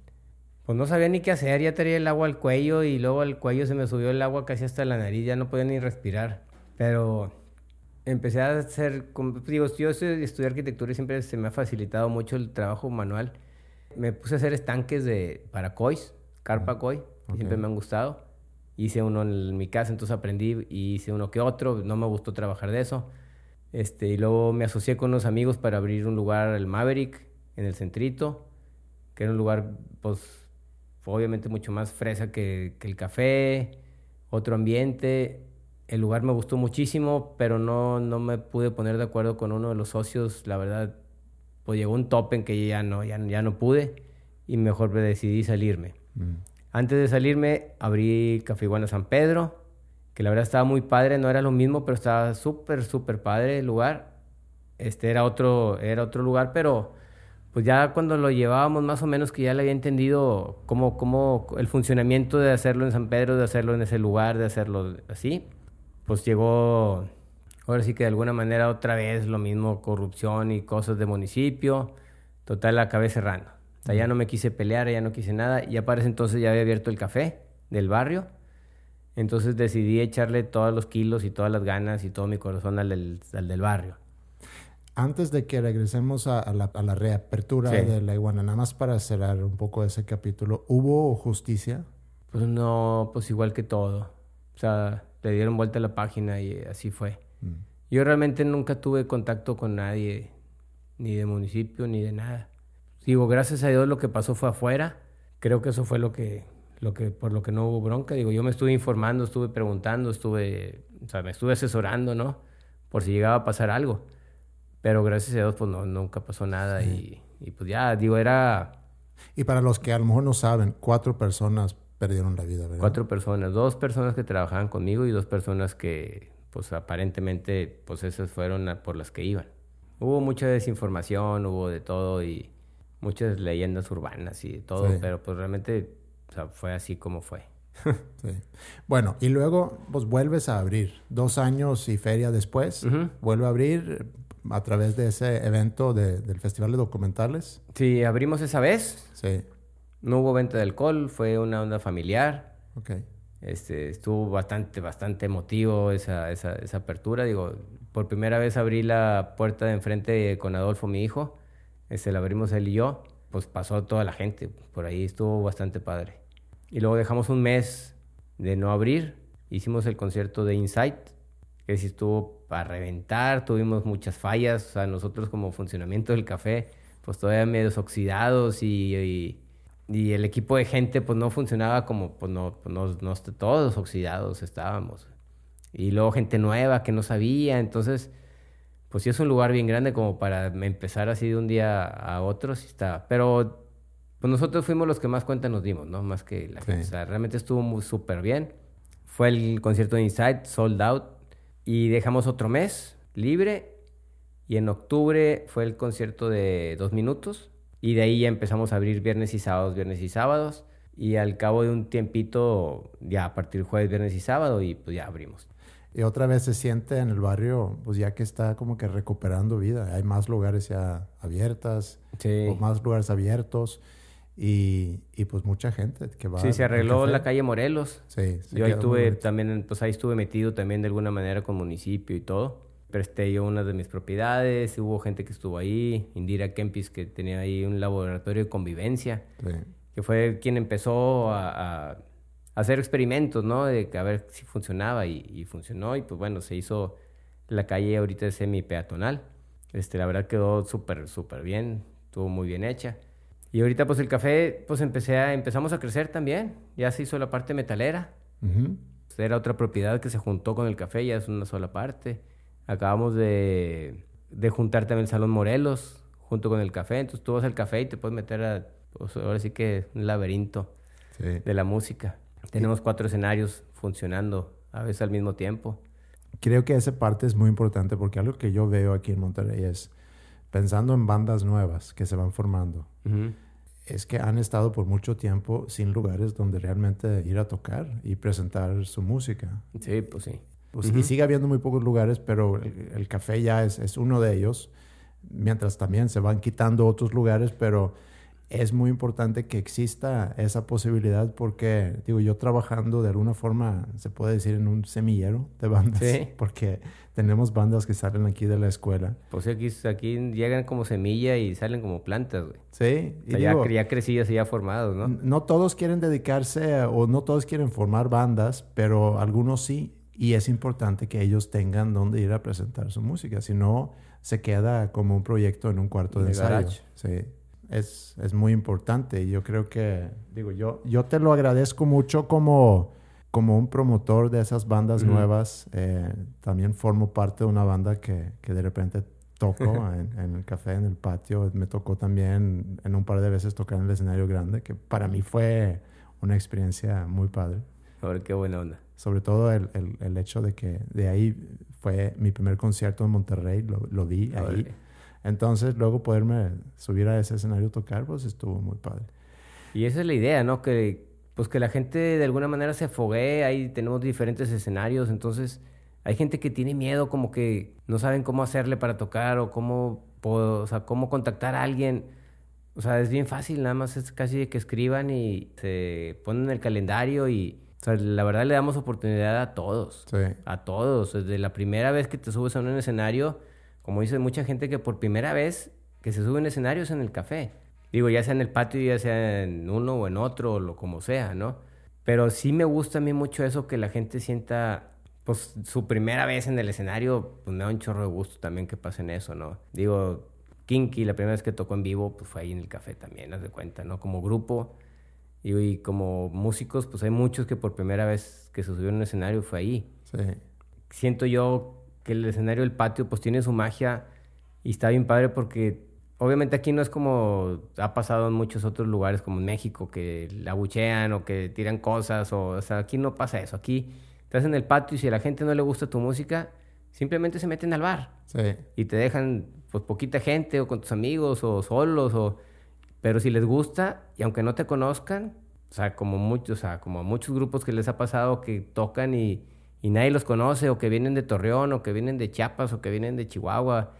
Pues no sabía ni qué hacer, ya traía el agua al cuello y luego al cuello se me subió el agua casi hasta la nariz, ya no podía ni respirar. Pero empecé a hacer, digo, yo estudié arquitectura y siempre se me ha facilitado mucho el trabajo manual. Me puse a hacer estanques de, para cois, carpa koi, que ok. siempre me han gustado. Hice uno en mi casa, entonces aprendí y hice uno que otro, no me gustó trabajar de eso. Este, y luego me asocié con unos amigos para abrir un lugar, el Maverick, en el centrito, que era un lugar, pues, obviamente mucho más fresa que, que el café, otro ambiente. El lugar me gustó muchísimo, pero no, no me pude poner de acuerdo con uno de los socios. La verdad, pues llegó un tope en que ya no, ya, ya no pude y mejor me decidí salirme. Mm. Antes de salirme, abrí Café Iguana San Pedro, que la verdad estaba muy padre, no era lo mismo, pero estaba súper, súper padre el lugar. Este era otro, era otro lugar, pero pues ya cuando lo llevábamos más o menos que ya le había entendido cómo, cómo el funcionamiento de hacerlo en San Pedro, de hacerlo en ese lugar, de hacerlo así, pues llegó, ahora sí que de alguna manera otra vez lo mismo, corrupción y cosas de municipio, total la acabé cerrando. O sea, ya no me quise pelear, ya no quise nada, y ya para ese entonces ya había abierto el café del barrio, entonces decidí echarle todos los kilos y todas las ganas y todo mi corazón al del, al del barrio. Antes de que regresemos a, a la, a la reapertura Sí. de la iguana, nada más para cerrar un poco ese capítulo, ¿hubo justicia? Pues no, pues igual que todo. O sea, le dieron vuelta a la página y así fue. Mm. Yo realmente nunca tuve contacto con nadie, ni de municipio, ni de nada. Digo, gracias a Dios lo que pasó fue afuera. Creo que eso fue lo que, lo que, por lo que no hubo bronca. Digo, yo me estuve informando, estuve preguntando, estuve, o sea, me estuve asesorando, ¿no? Por si llegaba a pasar algo. Pero gracias a Dios, pues no, nunca pasó nada y, y pues ya, digo, era Y para los que a lo mejor no saben, cuatro personas perdieron la vida, ¿verdad? Cuatro personas, dos personas que trabajaban conmigo y dos personas que, pues aparentemente, pues esas fueron por las que iban. Hubo mucha desinformación, hubo de todo y muchas leyendas urbanas y de todo, Sí. pero pues realmente, o sea, fue así como fue. [LAUGHS] Sí. Bueno, y luego pues vuelves a abrir. Dos años y feria después, Ujú. vuelve a abrir a través de ese evento de- del Festival de Documentales. Sí, abrimos esa vez, Sí, no hubo venta de alcohol, fue una onda familiar. ok. Este, estuvo bastante, bastante emotivo esa, esa, esa apertura. Digo, por primera vez abrí la puerta de enfrente con Adolfo, mi hijo. Este, la abrimos él y yo. Pues pasó toda la gente. Por ahí estuvo bastante padre. Y luego dejamos un mes de no abrir. Hicimos el concierto de Insight, que sí estuvo para reventar. Tuvimos muchas fallas. O sea, nosotros como funcionamiento del café, pues todavía medios oxidados y- y y el equipo de gente pues no funcionaba como pues no, pues, no, no todos oxidados estábamos. Y luego gente nueva que no sabía, entonces pues sí es un lugar bien grande como para empezar así de un día a otro, sí está. Pero pues nosotros fuimos los que más cuenta nos dimos, ¿no? Más que la Sí. gente. O sea, realmente estuvo súper bien. Fue el concierto de Inside, sold out. Y dejamos otro mes libre. Y en octubre fue el concierto de dos minutos. Y de ahí ya empezamos a abrir viernes y sábados, viernes y sábados. Y al cabo de un tiempito, ya a partir jueves, viernes y sábado, y pues ya abrimos. Y otra vez se siente en el barrio, pues ya que está como que recuperando vida. Hay más lugares ya abiertas, Sí. o más lugares abiertos. Y, y pues mucha gente que va. Sí, se arregló la calle Morelos. Sí, Yo ahí bonito. también, pues ahí estuve metido también de alguna manera con municipio y todo. Presté yo una de mis propiedades, hubo gente que estuvo ahí, Indira Kempis que tenía ahí un laboratorio de convivencia, Sí. que fue quien empezó a, a hacer experimentos, ¿no? De que a ver si funcionaba y, y funcionó y pues bueno, se hizo la calle ahorita semi peatonal. Este, la verdad quedó súper, súper bien. estuvo muy bien hecha. Y ahorita pues el café, pues empecé a, empezamos a crecer también. Ya se hizo la parte metalera. Era otra propiedad que se juntó con el café, ya es una sola parte. Acabamos de, de juntar también el Salón Morelos junto con el café. Entonces tú vas al café y te puedes meter a, pues, ahora sí que un laberinto de la música. Tenemos cuatro escenarios funcionando a veces al mismo tiempo. Creo que esa parte es muy importante porque algo que yo veo aquí en Monterrey es pensando en bandas nuevas que se van formando. Es que han estado por mucho tiempo sin lugares donde realmente ir a tocar y presentar su música. Sí, pues sí. Pues, Y sigue habiendo muy pocos lugares, pero el, café ya es, es, uno de ellos, mientras también se van quitando otros lugares, pero es muy importante que exista esa posibilidad porque, digo, yo trabajando de alguna forma, se puede decir, en un semillero de bandas, ¿Sí? [LAUGHS] porque tenemos bandas que salen aquí de la escuela. Pues aquí, aquí llegan como semilla y salen como plantas, güey. Sí. y ya, ya, crecidas y ya formados, ¿no? No todos quieren dedicarse o no todos quieren formar bandas, pero algunos sí. Y es importante que ellos tengan donde ir a presentar su música, si no se queda como un proyecto en un cuarto de, de ensayo. Sí es, es muy importante. Y yo creo que, digo, yo, yo te lo agradezco mucho como, como un promotor de esas bandas nuevas. Eh, también formo parte de una banda que, que de repente toco [LAUGHS] en, en, el café, en el patio. Me tocó también en un par de veces tocar en el escenario grande, que para mí fue una experiencia muy padre. A ver, qué buena onda. Sobre todo el, el, el, hecho de que de ahí fue mi primer concierto en Monterrey, lo, lo vi ahí. Entonces, luego poderme subir a ese escenario a tocar, pues estuvo muy padre. Y esa es la idea, ¿no? Que, pues que la gente de alguna manera se afogue, ahí tenemos diferentes escenarios, entonces hay gente que tiene miedo, como que no saben cómo hacerle para tocar o cómo, o sea, cómo contactar a alguien. O sea, es bien fácil, nada más es casi que escriban y se ponen el calendario y, o sea, la verdad le damos oportunidad a todos. Sí. A todos. Desde la primera vez que te subes a un escenario, como dice mucha gente que por primera vez que se sube en escenarios en el café. Digo, ya sea en el patio, ya sea en uno o en otro, o lo como sea, ¿no? Pero sí me gusta a mí mucho eso que la gente sienta, pues, su primera vez en el escenario, pues me da un chorro de gusto también que pasen eso, ¿no? Digo, Kinky, la primera vez que tocó en vivo, pues fue ahí en el café también, haz de cuenta, ¿no? Como grupo. Y, y como músicos, pues hay muchos que por primera vez que se subieron un escenario fue ahí. Sí. Siento yo que el escenario del patio pues tiene su magia y está bien padre porque obviamente aquí no es como ha pasado en muchos otros lugares como en México que la abuchean o que tiran cosas o, o sea, aquí no pasa eso. Aquí estás en el patio y si a la gente no le gusta tu música, simplemente se meten al bar. Sí. Y te dejan pues poquita gente o con tus amigos o solos o pero si les gusta y aunque no te conozcan, o sea, como muchos, o sea, como muchos grupos que les ha pasado que tocan y y nadie los conoce, o que vienen de Torreón, o que vienen de Chiapas, o que vienen de Chihuahua.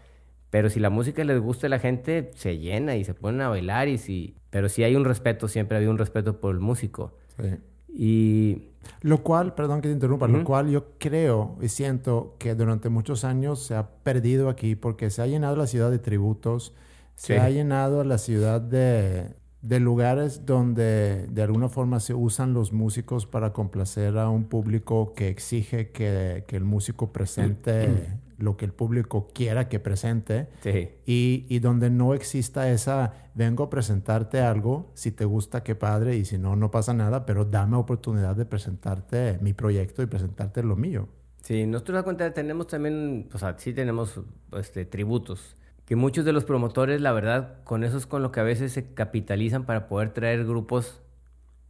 Pero si la música les gusta a la gente, se llena y se ponen a bailar. Y si... Pero si hay un respeto, siempre había un respeto por el músico. Sí. Y... Lo cual, perdón que te interrumpa, lo cual yo creo y siento que durante muchos años se ha perdido aquí porque se ha llenado la ciudad de tributos, se ha llenado la ciudad de, de lugares donde de alguna forma se usan los músicos para complacer a un público que exige que, que el músico presente [CLEARS THROAT] lo que el público quiera que presente sí. y, y, donde no exista esa vengo a presentarte algo, si te gusta qué padre y si no, no pasa nada, pero dame oportunidad de presentarte mi proyecto y presentarte lo mío. Sí, nosotros da cuenta tenemos también, o sea, sí tenemos este, tributos que muchos de los promotores, la verdad, con eso es con lo que a veces se capitalizan para poder traer grupos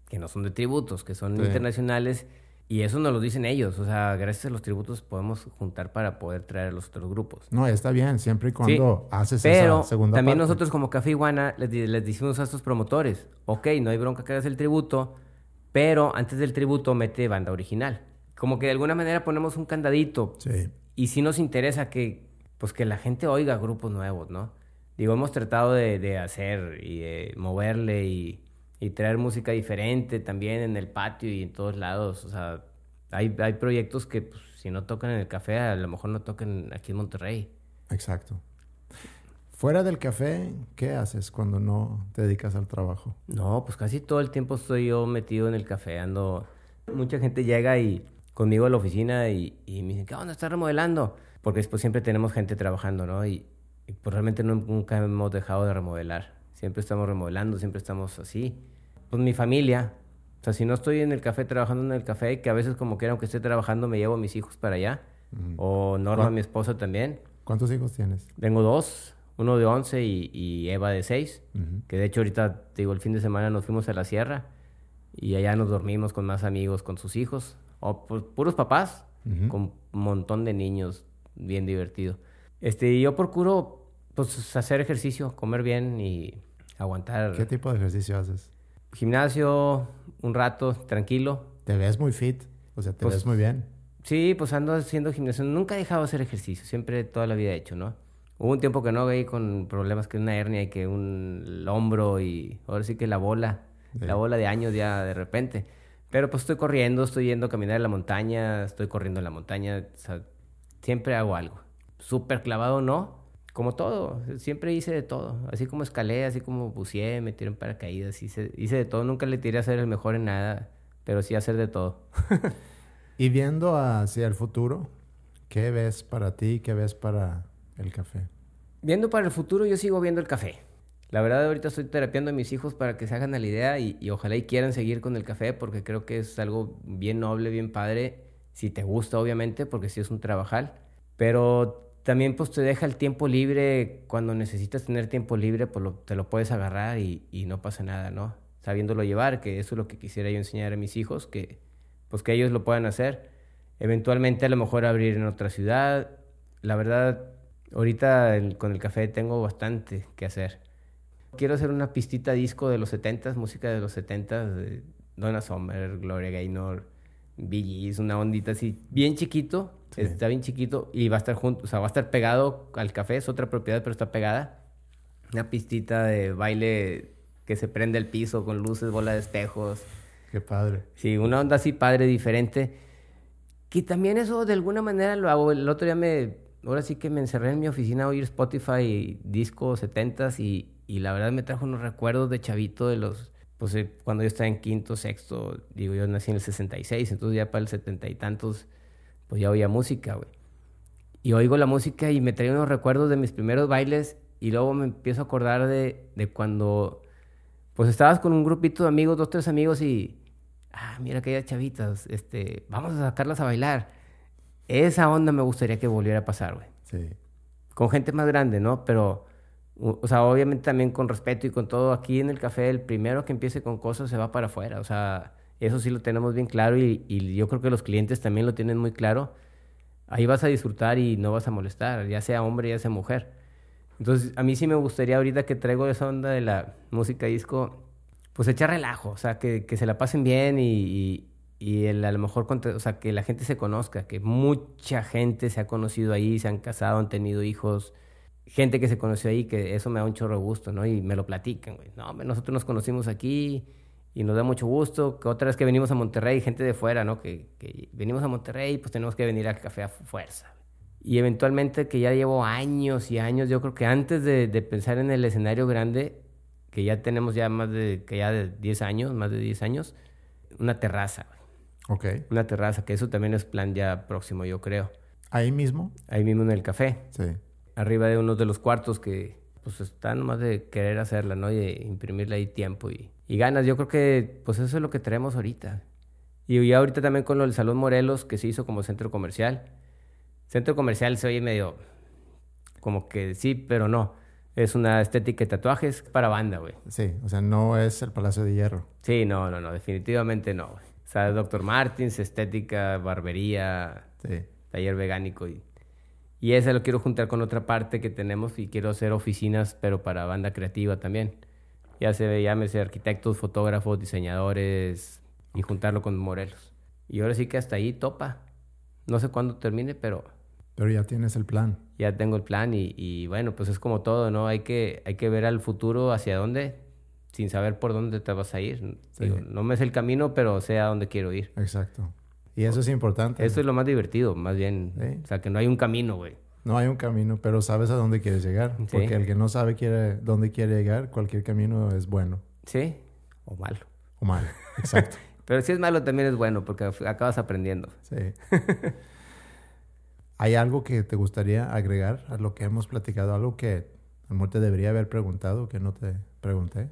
que no son de tributos, que son internacionales, y eso nos lo dicen ellos. O sea, gracias a los tributos podemos juntar para poder traer a los otros grupos. No, está bien, siempre y cuando haces pero esa segunda también parte. nosotros como Café Iguana les, les decimos a estos promotores, ok, no hay bronca que hagas el tributo, pero antes del tributo mete banda original. Como que de alguna manera ponemos un candadito. Sí. Y si nos interesa que pues que la gente oiga grupos nuevos, ¿no? Digo, hemos tratado de, de hacer y de moverle y, y, traer música diferente también en el patio y en todos lados. O sea, hay, hay proyectos que pues, si no tocan en el café, a lo mejor no tocan aquí en Monterrey. Exacto. Fuera del café, ¿qué haces cuando no te dedicas al trabajo? No, pues casi todo el tiempo estoy yo metido en el café. Ando... Mucha gente llega y conmigo a la oficina y, y me dicen, ¿qué onda? ¿Estás remodelando? Porque después siempre tenemos gente trabajando, ¿no? Y, Y pues realmente no- nunca hemos dejado de remodelar. Siempre estamos remodelando, siempre estamos así. Pues mi familia. O sea, si no estoy en el café trabajando en el café, que a veces como quiera, aunque esté trabajando, me llevo a mis hijos para allá. O Norma, mi esposa también. ¿Cuántos hijos tienes? Tengo dos, uno de 11 y, y Eva de 6. Ujú. Que de hecho ahorita, te digo, el fin de semana nos fuimos a la sierra y allá nos dormimos con más amigos, con sus hijos. O pues, puros papás, Ujú. con un montón de niños, bien divertido. Este, yo procuro, pues, hacer ejercicio, comer bien y aguantar. ¿Qué tipo de ejercicio haces? Gimnasio, un rato, tranquilo. Te ves muy fit, o sea, te Pues- ves muy bien. Sí, pues ando haciendo gimnasio. Nunca he dejado de hacer ejercicio, siempre toda la vida he hecho, ¿no? Hubo un tiempo que no veí con problemas que una hernia y que un el hombro y ahora sí que la bola, Sí. la bola de años ya de repente. Pero pues estoy corriendo, estoy yendo a caminar en la montaña, estoy corriendo en la montaña, o sea, siempre hago algo. Súper clavado no, como todo, siempre hice de todo. Así como escalé, así como buceé, me tiré en paracaídas, hice, hice de todo. Nunca le tiré a ser el mejor en nada, pero sí a hacer de todo. [LAUGHS] Y viendo hacia el futuro, ¿qué ves para ti? ¿Qué ves para el café? Viendo para el futuro, yo sigo viendo el café. La verdad, ahorita estoy terapiando a mis hijos para que se hagan a la idea y, y ojalá y quieran seguir con el café porque creo que es algo bien noble, bien padre. Si te gusta, obviamente, porque sí es un trabajal. Pero también pues te deja el tiempo libre. Cuando necesitas tener tiempo libre, pues lo- te lo puedes agarrar y, y no pasa nada, ¿no? Sabiéndolo llevar, que eso es lo que quisiera yo enseñar a mis hijos, que pues que ellos lo puedan hacer. Eventualmente a lo mejor abrir en otra ciudad. La verdad, ahorita con el café tengo bastante que hacer. Quiero hacer una pistita disco de los 70s, música de los 70s, de Donna Summer, Gloria Gaynor, Gees, una ondita así, bien chiquito, Sí. está bien chiquito y va a estar junto, o sea, va a estar pegado al café, es otra propiedad, pero está pegada. Una pistita de baile que se prende el piso con luces, bola de espejos. Qué padre. Sí, una onda así padre, diferente. Que también eso de alguna manera lo hago. El otro día me, ahora sí que me encerré en mi oficina a oír Spotify, discos 70s y, y la verdad me trajo unos recuerdos de chavito de los, pues eh, cuando yo estaba en quinto, sexto, digo yo nací en el 66, entonces ya para el setenta y tantos, pues ya oía música, güey. Y oigo la música y me trae unos recuerdos de mis primeros bailes y luego me empiezo a acordar de, de cuando pues estabas con un grupito de amigos, dos, tres amigos y, ah, mira aquellas chavitas, este, vamos a sacarlas a bailar. Esa onda me gustaría que volviera a pasar, güey. Sí. Con gente más grande, ¿no? Pero, o sea, obviamente también con respeto y con todo, aquí en el café, el primero que empiece con cosas se va para afuera. O sea, eso sí lo tenemos bien claro y, y yo creo que los clientes también lo tienen muy claro. Ahí vas a disfrutar y no vas a molestar, ya sea hombre, ya sea mujer. Entonces, a mí sí me gustaría ahorita que traigo esa onda de la música disco, pues echar relajo, o sea, que, que se la pasen bien y, y, el, a lo mejor, o sea, que la gente se conozca, que mucha gente se ha conocido ahí, se han casado, han tenido hijos, gente que se conoció ahí, que eso me da un chorro de gusto, ¿no? Y me lo platican, güey. No, nosotros nos conocimos aquí y nos da mucho gusto. Que otra vez que venimos a Monterrey, gente de fuera, ¿no? Que, que venimos a Monterrey, pues tenemos que venir al café a fuerza. Y eventualmente que ya llevo años y años, yo creo que antes de, de pensar en el escenario grande, que ya tenemos ya más de, que ya de 10 años, más de 10 años, una terraza, güey. Ok. Una terraza, que eso también es plan ya próximo, yo creo. Ahí mismo. Ahí mismo en el café, Sí. Arriba de uno de los cuartos que pues están más de querer hacerla, ¿no? Y de imprimirle ahí tiempo y, y ganas. Yo creo que pues eso es lo que tenemos ahorita. Y ya ahorita también con lo del Salón Morelos, que se hizo como centro comercial. Centro comercial se oye medio como que sí, pero no. Es una estética de tatuajes para banda, güey. Sí, o sea, no es el Palacio de Hierro. Sí, no, no, no, definitivamente no. güey. O sea, Dr. Martins, estética, barbería, Sí. taller vegánico y, y ese lo quiero juntar con otra parte que tenemos y quiero hacer oficinas pero para banda creativa también ya se llámese arquitectos fotógrafos diseñadores y juntarlo con Morelos y ahora sí que hasta ahí topa no sé cuándo termine pero Pero ya tienes el plan. ya tengo el plan y, y bueno pues es como todo no hay que hay que ver al futuro hacia dónde sin saber por dónde te vas a ir Sí. Digo, no me sé el camino pero sé a dónde quiero ir Exacto. Y eso es importante. eso es lo más divertido más bien Sí. o sea que no hay un camino güey No hay un camino, pero sabes a dónde quieres llegar. Sí. Porque el que no sabe quiere, dónde quiere llegar, cualquier camino es bueno sí o malo o malo. Exacto. [LAUGHS] Pero si es malo también es bueno porque acabas aprendiendo. Sí. [LAUGHS] ¿Hay algo que te gustaría agregar a lo que hemos platicado? ¿Algo que a lo te debería haber preguntado que no te pregunté?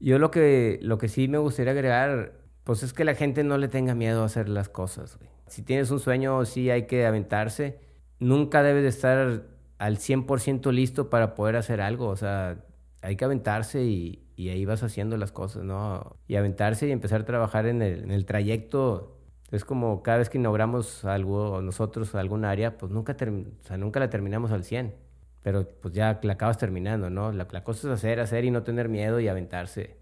Yo lo que, lo que sí me gustaría agregar, pues es que la gente no le tenga miedo a hacer las cosas. Si tienes un sueño, sí hay que aventarse. Nunca debes de estar al 100% listo para poder hacer algo. O sea, hay que aventarse y, y, ahí vas haciendo las cosas, ¿no? Y aventarse y empezar a trabajar en el, en el trayecto es como cada vez que inauguramos algo, nosotros algún área, pues nunca, o sea, nunca la terminamos al 100. Pero pues ya la acabas terminando, ¿no? La, cosa es hacer, hacer y no tener miedo y aventarse.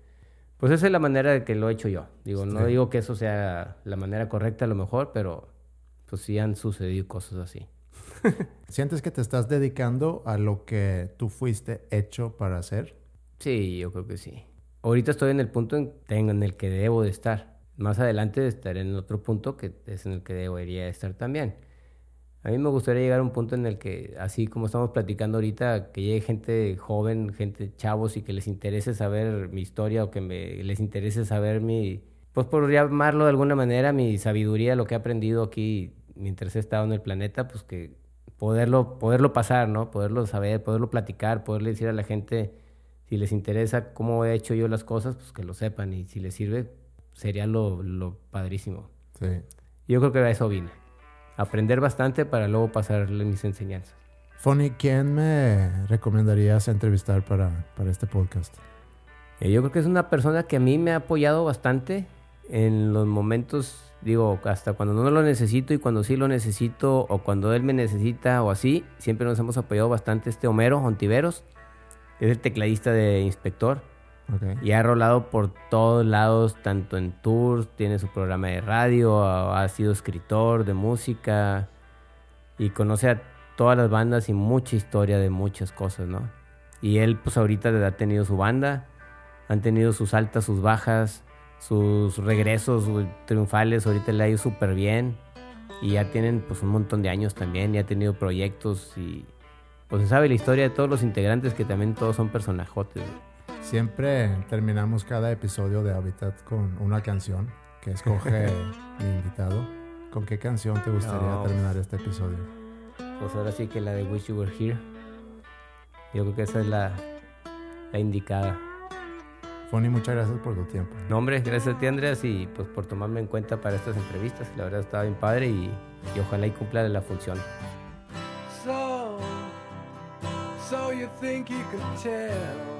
Pues esa es la manera de que lo he hecho yo. Digo, no digo que eso sea la manera correcta a lo mejor, pero pues sí han sucedido cosas así. [LAUGHS] ¿Sientes que te estás dedicando a lo que tú fuiste hecho para hacer? Sí, yo creo que sí. Ahorita estoy en el punto en, en el que debo de estar más adelante estaré en otro punto que es en el que debería estar también. A mí me gustaría llegar a un punto en el que, así como estamos platicando ahorita, que llegue gente joven, gente chavos y que les interese saber mi historia o que me, les interese saber mi, pues por llamarlo de alguna manera, mi sabiduría, lo que he aprendido aquí mientras he estado en el planeta, pues que poderlo, poderlo pasar, ¿no? Poderlo saber, poderlo platicar, poderle decir a la gente, si les interesa cómo he hecho yo las cosas, pues que lo sepan y si les sirve, sería lo, lo padrísimo. Sí. Yo creo que a eso vine. Aprender bastante para luego pasarle mis enseñanzas. Fonny, ¿quién me recomendarías entrevistar para, para este podcast? Eh, yo creo que es una persona que a mí me ha apoyado bastante en los momentos, digo, hasta cuando no lo necesito y cuando sí lo necesito o cuando él me necesita o así, siempre nos hemos apoyado bastante. Este Homero Ontiveros es el tecladista de Inspector. Y ha rolado por todos lados, tanto en tours, tiene su programa de radio, ha, sido escritor de música y conoce a todas las bandas y mucha historia de muchas cosas, ¿no? Y él pues ahorita ha tenido su banda, han tenido sus altas, sus bajas, sus regresos triunfales, ahorita le ha ido súper bien y ya tienen pues un montón de años también, y ha tenido proyectos y pues se sabe la historia de todos los integrantes que también todos son personajotes. Siempre terminamos cada episodio de Habitat con una canción que escoge [LAUGHS] mi invitado. ¿Con qué canción te gustaría terminar este episodio? Pues ahora sí que la de Wish You Were Here. Yo creo que esa es la, la indicada. Fonny, muchas gracias por tu tiempo. No, hombre, gracias a ti, Andreas, y pues por tomarme en cuenta para estas entrevistas. La verdad estaba bien padre y, y ojalá y cumpla la función. So, so you think you could tell